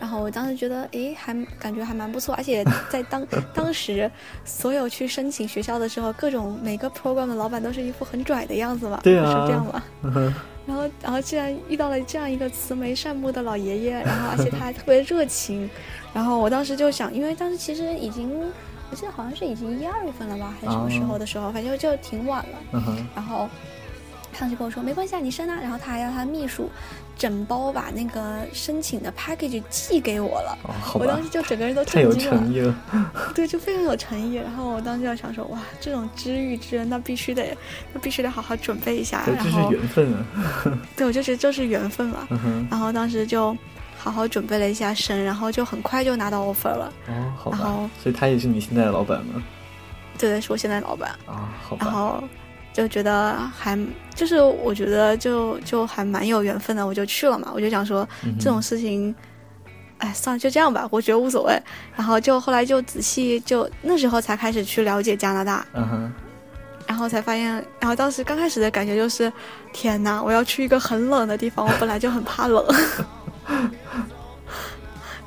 然后我当时觉得，诶，还感觉还蛮不错，而且在当 当时所有去申请学校的时候，各种每个 program 的老板都是一副很拽的样子嘛，对啊是这样吧？嗯然后，然后竟然遇到了这样一个慈眉善目的老爷爷，然后而且他还特别热情，然后我当时就想，因为当时其实已经，我记得好像是已经一二月份了吧，还是什么时候的时候，反正就挺晚了。然后他就跟我说没关系啊，你申啊。然后他还让他秘书整包把那个申请的 package 寄给我了。哦，我当时，就整个人都太有震惊了，诚意了。对，就非常有诚意。然后我当时就想说，哇，这种知遇之恩，那必须得，那必须得好好准备一下。这这是缘分啊。对我就觉得这是缘分嘛。嗯，然后当时就好好准备了一下身，然后就很快就拿到 offer 了。哦，好然后吧，所以他也是你现在的老板吗？对，是我现在老板。啊，好吧，然后就觉得还就是我觉得就就还蛮有缘分的，我就去了嘛。我就想说这种事情，哎，算了，就这样吧，我觉得无所谓。然后就后来就仔细就那时候才开始去了解加拿大，嗯哼，然后才发现，然后当时刚开始的感觉就是，天哪，我要去一个很冷的地方，我本来就很怕冷。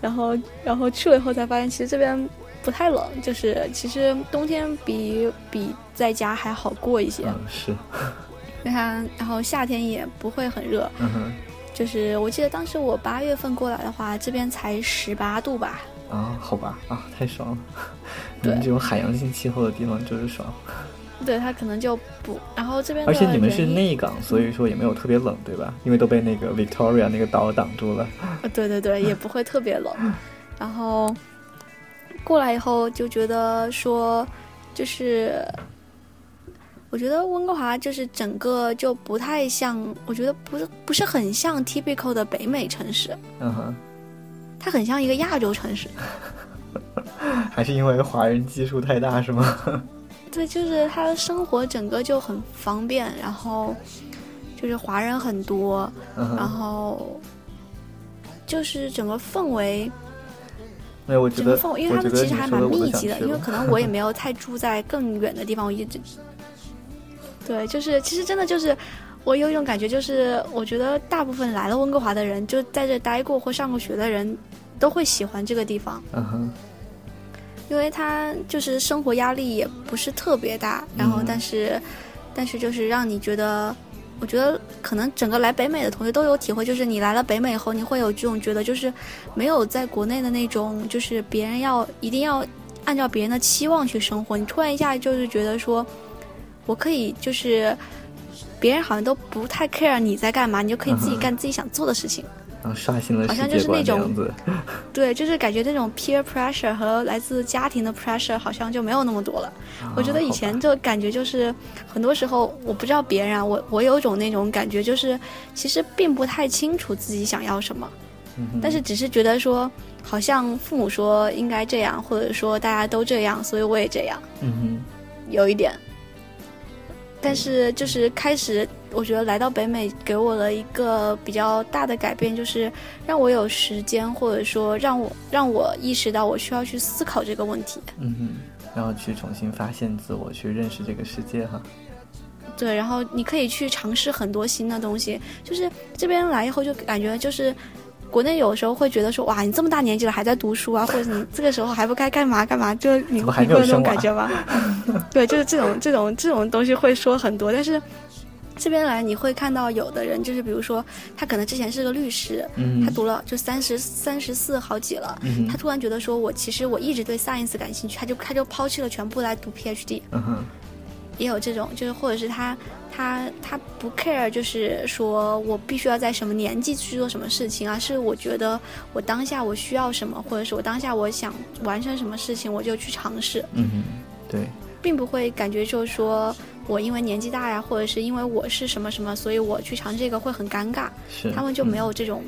然后，然后去了以后才发现，其实这边不太冷，就是其实冬天比比在家还好过一些。嗯是，你看，然后夏天也不会很热，嗯哼，就是我记得当时我八月份过来的话，这边才十八度吧。啊，好吧，啊，太爽了。你对们这种海洋性气候的地方就是爽，对，它可能就不，然后这边而且你们是内港，所以说也没有特别冷，对吧？因为都被那个 Victoria 那个岛挡住了。呃对对对，也不会特别冷。然后过来以后就觉得说，就是我觉得温哥华就是整个就不太像，我觉得不是不是很像 typical 的北美城市，嗯哼，它很像一个亚洲城市。还是因为华人基数太大是吗？对，就是他的生活整个就很方便，然后就是华人很多，嗯然，后就是整个氛围，没有，我觉得，因为他们其实还蛮密集的，因为可能我也没有太住在更远的地方，我一直，对，就是其实真的就是。我有一种感觉，就是我觉得大部分来了温哥华的人，就在这待过或上过学的人，都会喜欢这个地方。嗯哼，因为他就是生活压力也不是特别大，然后嗯但是，但是就是让你觉得，我觉得可能整个来北美的同学都有体会，就是你来了北美以后，你会有这种觉得，就是没有在国内的那种，就是别人要一定要按照别人的期望去生活，你突然一下就是觉得说，我可以就是。别人好像都不太 care 你在干嘛，你就可以自己干自己想做的事情。然后刷新了好像就是那种。对，就是感觉那种 peer pressure 和来自家庭的 pressure 好像就没有那么多了。我觉得以前就感觉就是很多时候我不知道别人啊，我我有种那种感觉，就是其实并不太清楚自己想要什么，嗯但是只是觉得说好像父母说应该这样，或者说大家都这样，所以我也这样，嗯哼有一点。但是就是开始，我觉得来到北美给我了一个比较大的改变，就是让我有时间，或者说让我让我意识到我需要去思考这个问题。哼，嗯哼，然后去重新发现自我，去认识这个世界哈。对，然后你可以去尝试很多新的东西。就是这边来以后，就感觉就是国内有时候会觉得说，哇，你这么大年纪了还在读书啊，或者你这个时候还不该干嘛干嘛，就你你会有那种感觉吗？对，就是这种这种这种东西会说很多，但是。这边来你会看到有的人就是比如说他可能之前是个律师，嗯他读了就三十三十四好几了，嗯，他突然觉得说我其实我一直对 science 感兴趣，他就他就抛弃了全部来读 PhD，也有这种，就是或者是他他他不 care，就是说我必须要在什么年纪去做什么事情啊，是我觉得我当下我需要什么，或者是我当下我想完成什么事情，我就去尝试，嗯哼，对，并不会感觉就是说我因为年纪大呀，或者是因为我是什么什么，所以我去尝这个会很尴尬，是。他们就没嗯有这种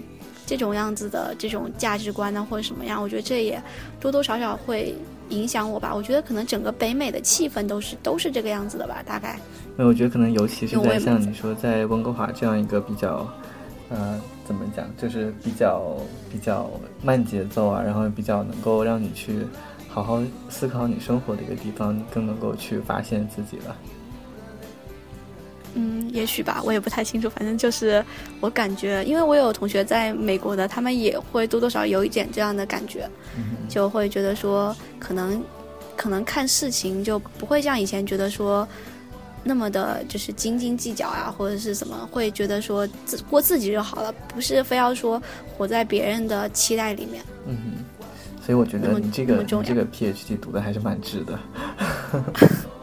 这种样子的这种价值观呢，或者什么样，我觉得这也多多少少会影响我吧。我觉得可能整个北美的气氛都是都是这个样子的吧，大概。那我觉得可能尤其是在像你说在温哥华这样一个比较，呃，怎么讲，就是比较比较慢节奏啊，然后比较能够让你去好好思考你生活的一个地方，更能够去发现自己了。嗯，也许吧，我也不太清楚。反正就是我感觉，因为我有同学在美国的，他们也会多多少少有一点这样的感觉，嗯就会觉得说，可能可能看事情就不会像以前觉得说那么的，就是斤斤计较啊，或者是什么，会觉得说自过自己就好了，不是非要说活在别人的期待里面。嗯哼，所以我觉得你这个你这个 PhD 读的还是蛮值的。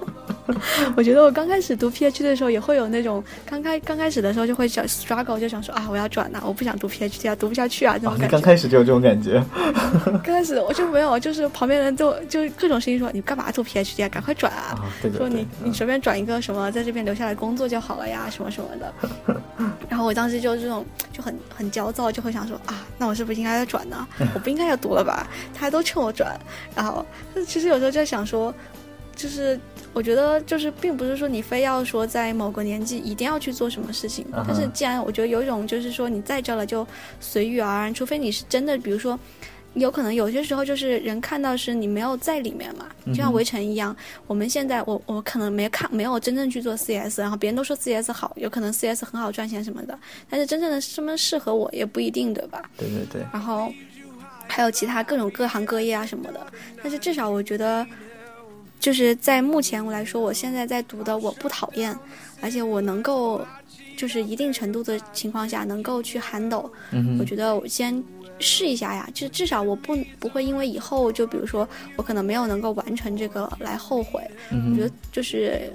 我觉得我刚开始读 PhD 的时候也会有那种刚开刚开始的时候就会想 struggle，就想说啊，我要转呐、我不想读 PhD 啊，读不下去啊，这种感觉。刚开始就有这种感觉。刚开始我就没有，就是旁边人都就各种声音说你干嘛读 PhD 啊，赶快转啊，啊，对对说你，嗯你随便转一个什么，在这边留下来工作就好了呀，什么什么的。然后我当时就这种就很很焦躁，就会想说啊，那我是不是应该要转呢？我不应该要读了吧？他都劝我转，然后其实有时候就在想说，就是我觉得就是并不是说你非要说在某个年纪一定要去做什么事情，但是既然我觉得有一种就是说你在这了就随遇而安，除非你是真的，比如说。有可能有些时候就是人看到是你没有在里面嘛，就像围城一样，我们现在我我可能没看没有真正去做 CS，然后别人都说 CS 好，有可能 CS 很好赚钱什么的，但是真正的什么适合我也不一定，对吧？对对对，然后还有其他各种各行各业啊什么的，但是至少我觉得，就是在目前我来说，我现在在读的我不讨厌，而且我能够就是一定程度的情况下能够去 handle，嗯，我觉得我先试一下呀，就至少我不不会因为以后就比如说我可能没有能够完成这个来后悔。嗯我觉得，就是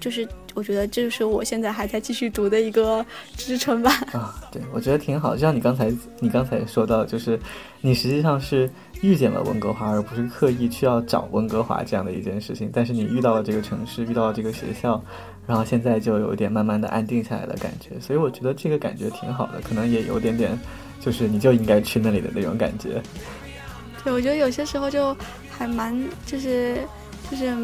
就是我觉得这就是我现在还在继续读的一个支撑吧。啊，对，我觉得挺好。就像你刚才你刚才说到，就是你实际上是遇见了温哥华，而不是刻意去要找温哥华这样的一件事情。但是你遇到了这个城市，遇到了这个学校，然后现在就有一点慢慢的安定下来的感觉。所以我觉得这个感觉挺好的，可能也有点点，就是你就应该去那里的那种感觉。对，我觉得有些时候就还蛮就是就是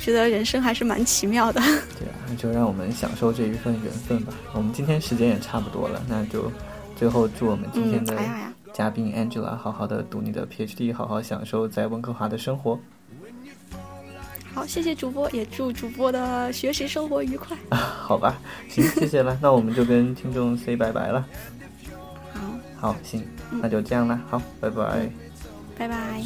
觉得人生还是蛮奇妙的。对啊，那就让我们享受这一份缘分吧。我们今天时间也差不多了，那就最后祝我们今天嗯，的哎呀呀，嘉宾 Angela 好好的读你的 PhD，好好享受在温哥华的生活。好，谢谢主播，也祝主播的学习生活愉快。好吧，行，谢谢了，那我们就跟听众 say 拜拜了。好，好，行，那就这样了，好，拜拜。拜拜。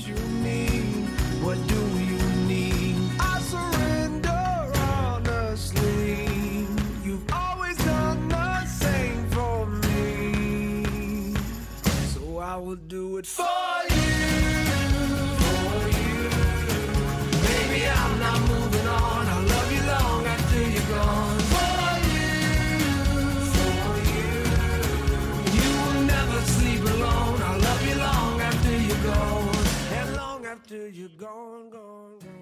I will do it for you. For you. Baby, I'm not moving on. I'll love you long after you're gone. For you. For you. You will never sleep alone. I'll love you long after you're gone. And long after you're gone, gone.